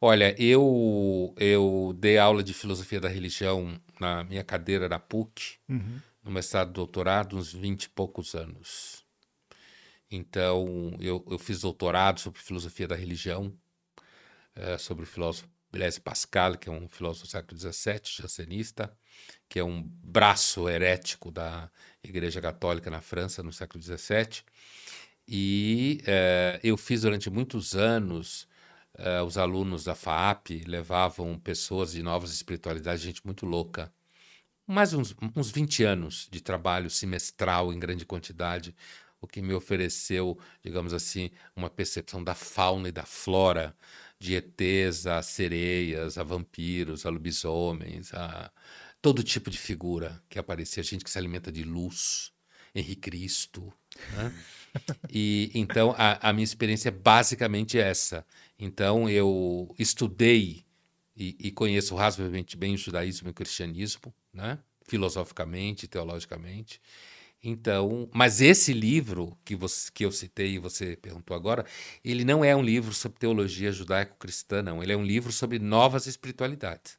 Olha, eu, eu dei aula de filosofia da religião na minha cadeira da PUC, Uhum. no mestrado doutorado, uns 20 e poucos anos. Então, eu, eu fiz doutorado sobre filosofia da religião, eh, sobre o filósofo Blaise Pascal, que é um filósofo do século XVII, jansenista, que é um braço herético da Igreja Católica na França no século XVII. E eh, eu fiz durante muitos anos, eh, os alunos da FAP levavam pessoas de novas espiritualidades, gente muito louca. Mais uns, uns 20 anos de trabalho semestral em grande quantidade, o que me ofereceu, digamos assim, uma percepção da fauna e da flora, de ETs a sereias, a vampiros, a lobisomens, a todo tipo de figura que aparecia, gente que se alimenta de luz, Henrique Cristo. Né? E então a, a minha experiência é basicamente essa. Então eu estudei e, e conheço razoavelmente bem o judaísmo e o cristianismo, né? filosoficamente, teologicamente. Então, mas esse livro que, você, que eu citei e você perguntou agora, ele não é um livro sobre teologia judaico-cristã, não. Ele é um livro sobre novas espiritualidades.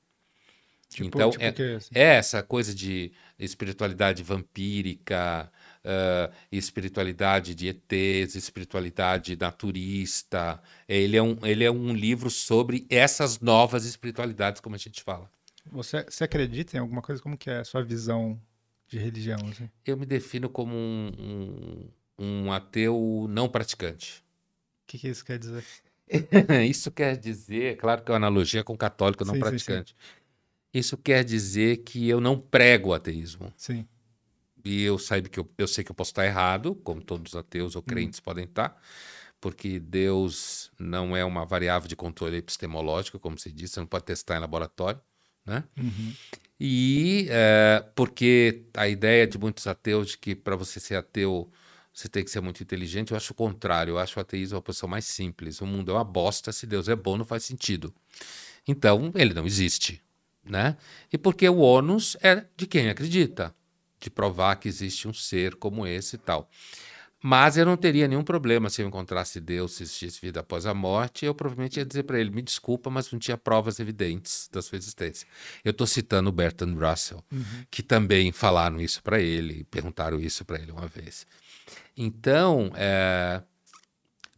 Tipo, então, tipo é, o quê, assim? é essa coisa de espiritualidade vampírica, ah, espiritualidade de ETs, espiritualidade naturista. Ele é, um, ele é um livro sobre essas novas espiritualidades, como a gente fala. Você, você acredita em alguma coisa? Como que é a sua visão de religião? Assim? Eu me defino como um, um, um ateu não praticante. O que, que isso quer dizer? Isso quer dizer, claro que é uma analogia com católico não Sim, sim, praticante. Isso quer dizer que eu não prego o ateísmo. Sim. E eu, saiba que eu, eu sei que eu posso estar errado, como todos os ateus Hum. ou crentes podem estar, porque Deus não é uma variável de controle epistemológico, como se diz, você não pode testar em laboratório, né? Uhum. E é, porque a ideia de muitos ateus de que para você ser ateu você tem que ser muito inteligente, eu acho o contrário. Eu acho o ateísmo uma posição mais simples. O mundo é uma bosta, se Deus é bom, não faz sentido. Então, ele não existe. Né? E porque o ônus é de quem acredita, de provar que existe um ser como esse e tal. Mas eu não teria nenhum problema se eu encontrasse Deus, se existisse vida após a morte, eu provavelmente ia dizer para ele: me desculpa, mas não tinha provas evidentes da sua existência. Eu estou citando o Bertrand Russell, que também falaram isso para ele, perguntaram isso para ele uma vez. Então, é,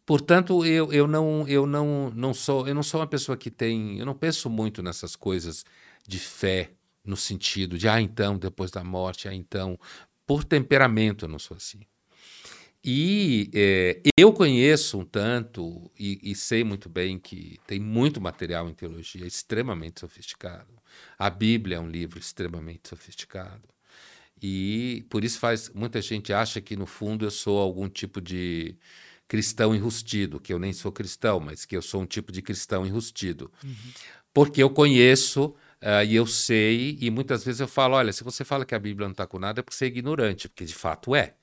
portanto, eu, eu, não, eu não, não sou eu não sou uma pessoa que tem, eu não penso muito nessas coisas de fé no sentido de ah então depois da morte, ah então por temperamento eu não sou assim. E é, eu conheço um tanto e, e, sei muito bem que tem muito material em teologia extremamente sofisticado. A Bíblia é um livro extremamente sofisticado. E por isso faz muita gente acha que no fundo eu sou algum tipo de cristão enrustido, que eu nem sou cristão, mas que eu sou um tipo de cristão enrustido. Uhum. Porque eu conheço uh, e eu sei, e muitas vezes eu falo: olha, se você fala que a Bíblia não está com nada, é porque você é ignorante, porque de fato é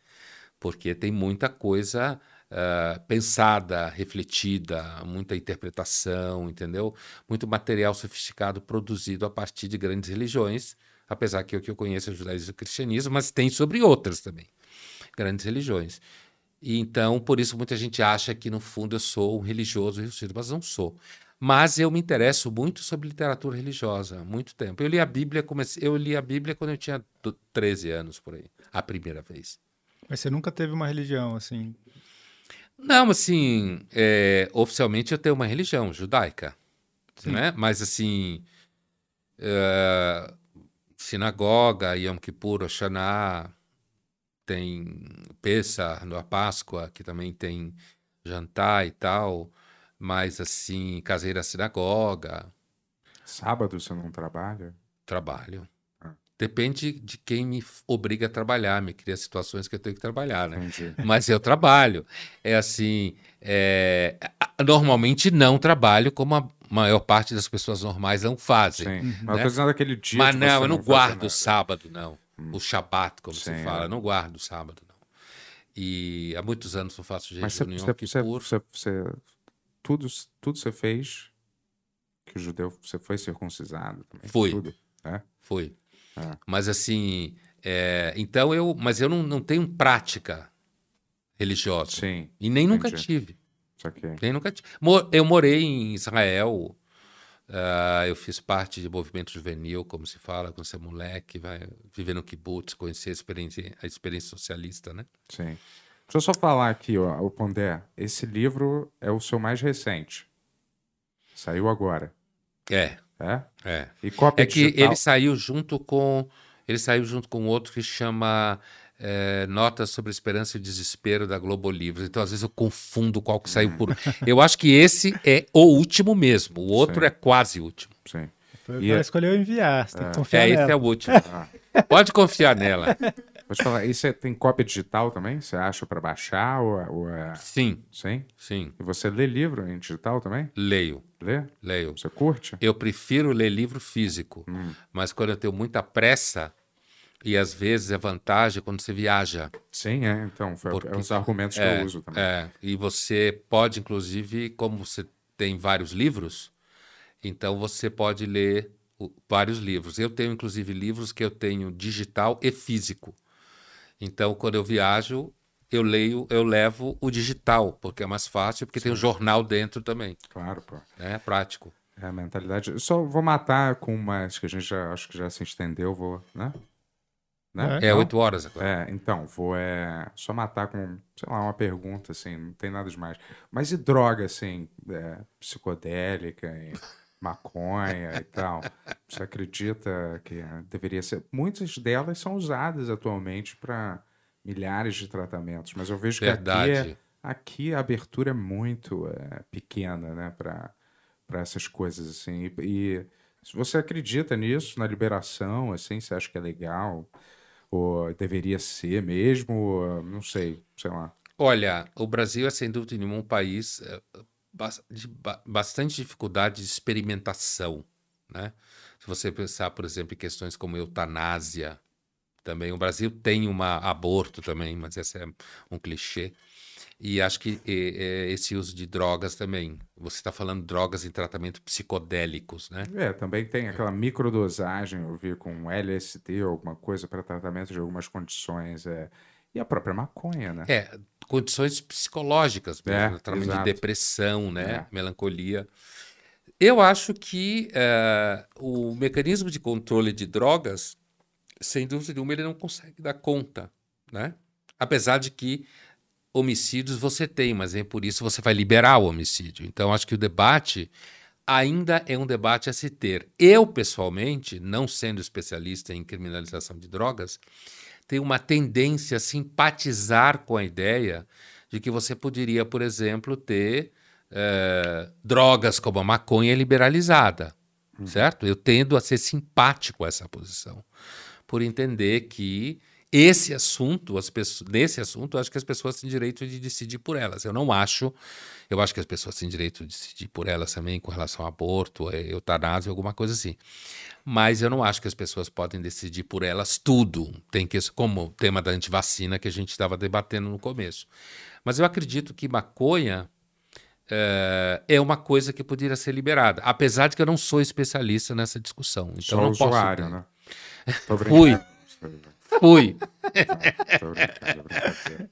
porque tem muita coisa uh, pensada, refletida, muita interpretação, entendeu? Muito material sofisticado produzido a partir de grandes religiões, apesar que o que eu conheço é o judaísmo e o cristianismo, mas tem sobre outras também, grandes religiões. E então, por isso, muita gente acha que, no fundo, eu sou um religioso religioso, mas não sou. Mas eu me interesso muito sobre literatura religiosa há muito tempo. Eu li a Bíblia, comecei, eu li a Bíblia quando eu tinha 13 anos, por aí, a primeira vez. Mas você nunca teve uma religião assim? Não, assim, é, oficialmente eu tenho uma religião judaica, Sim. né? Mas assim, é, sinagoga, Yom Kippur, Oxaná, tem Pessa, a Páscoa, que também tem jantar e tal, mas assim, casei na sinagoga. Sábado você não trabalha? Trabalho. Depende de quem me obriga a trabalhar, me cria situações que eu tenho que trabalhar, né? Entendi. Mas eu trabalho. É assim, é... normalmente não trabalho como a maior parte das pessoas normais não fazem. Sim. Né? Mas eu tô dizendo aquele dia. Mas não, eu não, não guardo o sábado, não. Hum. O Shabat, como Sim, se fala. É. Eu não guardo o sábado, não. E há muitos anos eu faço jejum Mas você, você, você, você, tudo, tudo você fez que o judeu, você foi circuncisado também? Fui. Tudo, é? Fui. É. Mas assim, é, então eu, mas eu não, não tenho prática religiosa. Sim. E nem nunca tive. Nem nunca tive. Eu morei em Israel. Uh, eu fiz parte de movimento juvenil, como se fala, quando você é moleque, vai viver no kibbutz, conhecer a experiência, a experiência socialista, né? Sim. Deixa eu só falar aqui, ó, o Pondé. Esse livro é o seu mais recente. Saiu agora. É. É? É. E cópia é que digital? ele saiu junto com ele saiu junto com outro que chama é, Notas sobre Esperança e Desespero da Globo Livros. Então, às vezes, eu confundo qual que saiu por. eu acho que esse é o último mesmo. O outro Sim. é quase o último. Sim. Foi e é... escolheu enviar, você é. tem que confiar é, nela. esse é o último. Ah. Pode confiar nela. Pode falar, e você tem cópia digital também? Você acha para baixar? Ou, ou é... Sim. Sim? Sim. E você lê livro em digital também? Leio. Lê? Leio. Você curte? Eu prefiro ler livro físico, hum. mas quando eu tenho muita pressa, e às vezes é vantagem quando você viaja. Sim, é. Então, foi Porque, é os argumentos é, que eu uso também. É, e você pode, inclusive, como você tem vários livros, então você pode ler vários livros. Eu tenho, inclusive, livros que eu tenho digital e físico. Então, quando eu viajo, eu leio, eu levo o digital, porque é mais fácil, porque Sim. tem o um jornal dentro também. Claro, pô. É prático. É a mentalidade. Eu só vou matar com umas que a gente já acho que já se estendeu, vou, né? né? É, oito horas agora. É, então, vou é, só matar com, sei lá, uma pergunta, assim, não tem nada demais. Mas e droga, assim, é, psicodélica e maconha e tal. Você acredita que deveria ser? Muitas delas são usadas atualmente para milhares de tratamentos, mas eu vejo Verdade. que aqui, é, aqui a abertura é muito é, pequena, né, para para essas coisas assim. E, e, se você acredita nisso, na liberação, assim, você acha que é legal ou deveria ser mesmo, ou, não sei, sei lá. Olha, o Brasil é sem dúvida nenhuma um país de bastante dificuldade de experimentação, né? Se você pensar, por exemplo, em questões como eutanásia, também o Brasil tem uma aborto também, mas esse é um clichê. E acho que esse uso de drogas também. Você está falando drogas em tratamento psicodélicos, né? É, também tem aquela microdosagem, eu vi com LSD, alguma coisa para tratamento de algumas condições. É, e a própria maconha, né? É, condições psicológicas mesmo, é, tratamento de depressão, né? É. Melancolia. Eu acho que uh, o mecanismo de controle de drogas, sem dúvida nenhuma, ele não consegue dar conta, né? Apesar de que homicídios você tem, mas é por isso você vai liberar o homicídio. Então, acho que o debate ainda é um debate a se ter. Eu, pessoalmente, não sendo especialista em criminalização de drogas, tem uma tendência a simpatizar com a ideia de que você poderia, por exemplo, ter eh, drogas como a maconha liberalizada, certo? Eu tendo a ser simpático a essa posição, por entender que esse assunto, as pessoas, nesse assunto, eu acho que as pessoas têm direito de decidir por elas. Eu não acho, eu acho que as pessoas têm direito de decidir por elas também com relação ao aborto, eh, eutanásia, alguma coisa assim. Mas eu não acho que as pessoas podem decidir por elas tudo. Tem que, como o tema da antivacina que a gente estava debatendo no começo. Mas eu acredito que maconha eh, é uma coisa que poderia ser liberada, apesar de que eu não sou especialista nessa discussão. Então Só não posso. usuário, né? Tô Fui. brincando. Fui. Tô brincando, brincadeira.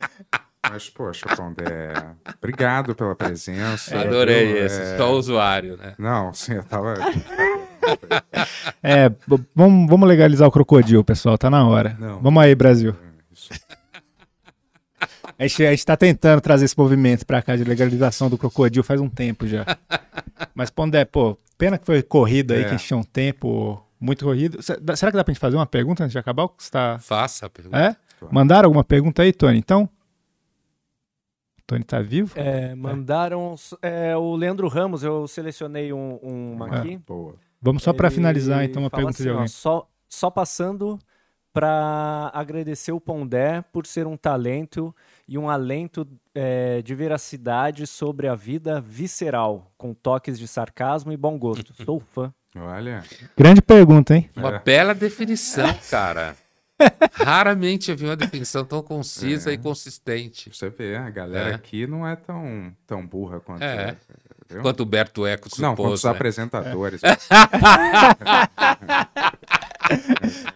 Mas, poxa, Pondé, obrigado pela presença. Adorei viu? esse. É, Só usuário, né? Não, sim, eu tava. É, vamos, vamos legalizar o crocodilo, pessoal, tá na hora. Não. Vamos aí, Brasil. Isso. A gente, a gente tá tentando trazer esse movimento pra cá de legalização do crocodilo faz um tempo já. Mas, Pondé, pô, pena que foi corrido aí, É. que a gente tinha um tempo muito corrido. Será que dá pra gente fazer uma pergunta antes de acabar? Tá... Faça a pergunta. É? Mandaram alguma pergunta aí, Tony? Então? Tony tá vivo? É, mandaram é, o Leandro Ramos, eu selecionei um, uma É. aqui. Boa. Vamos só Ele finalizar, então, uma pergunta de assim, ó, alguém. só, só passando para agradecer o Pondé por ser um talento e um alento é, de veracidade sobre a vida visceral, com toques de sarcasmo e bom gosto. Sou fã. Olha. Grande pergunta, hein? Uma É. bela definição, cara. Raramente eu vi uma definição tão concisa É. e consistente. Você vê, a galera É. aqui não é tão, tão burra quanto. É. viu? Quanto o Berto Eco supôs, Não, quanto os né? apresentadores.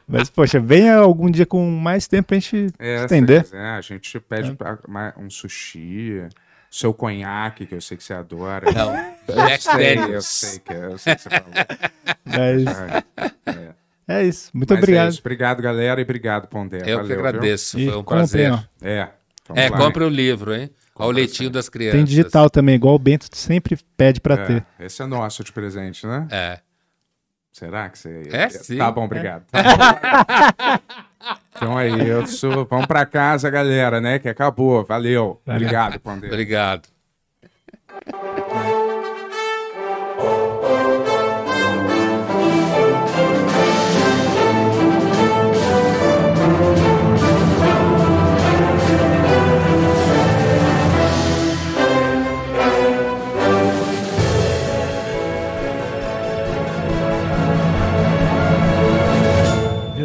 Mas, poxa, venha algum dia com mais tempo pra gente É, estender. quiser, a gente É. pede ma- um sushi, seu conhaque, que eu sei que você adora. Não, eu sei, eu sei que, eu sei que você falou. Mas É. é isso. Muito Mas é obrigado. isso. Obrigado, galera, e obrigado, Pondé. Eu que Valeu, viu? agradeço, E foi um prazer. ó. É. É, lá, compre o livro, hein? Ao Compre leitinho das crianças. Tem digital também, igual o Bento sempre pede pra É, ter. Esse é nosso de presente, né? É. Será que você. É, sim. Tá bom, obrigado. Tá bom. então é isso. Vamos pra casa, galera, né? Que acabou. Valeu. Valeu. Obrigado, Pondé. Obrigado.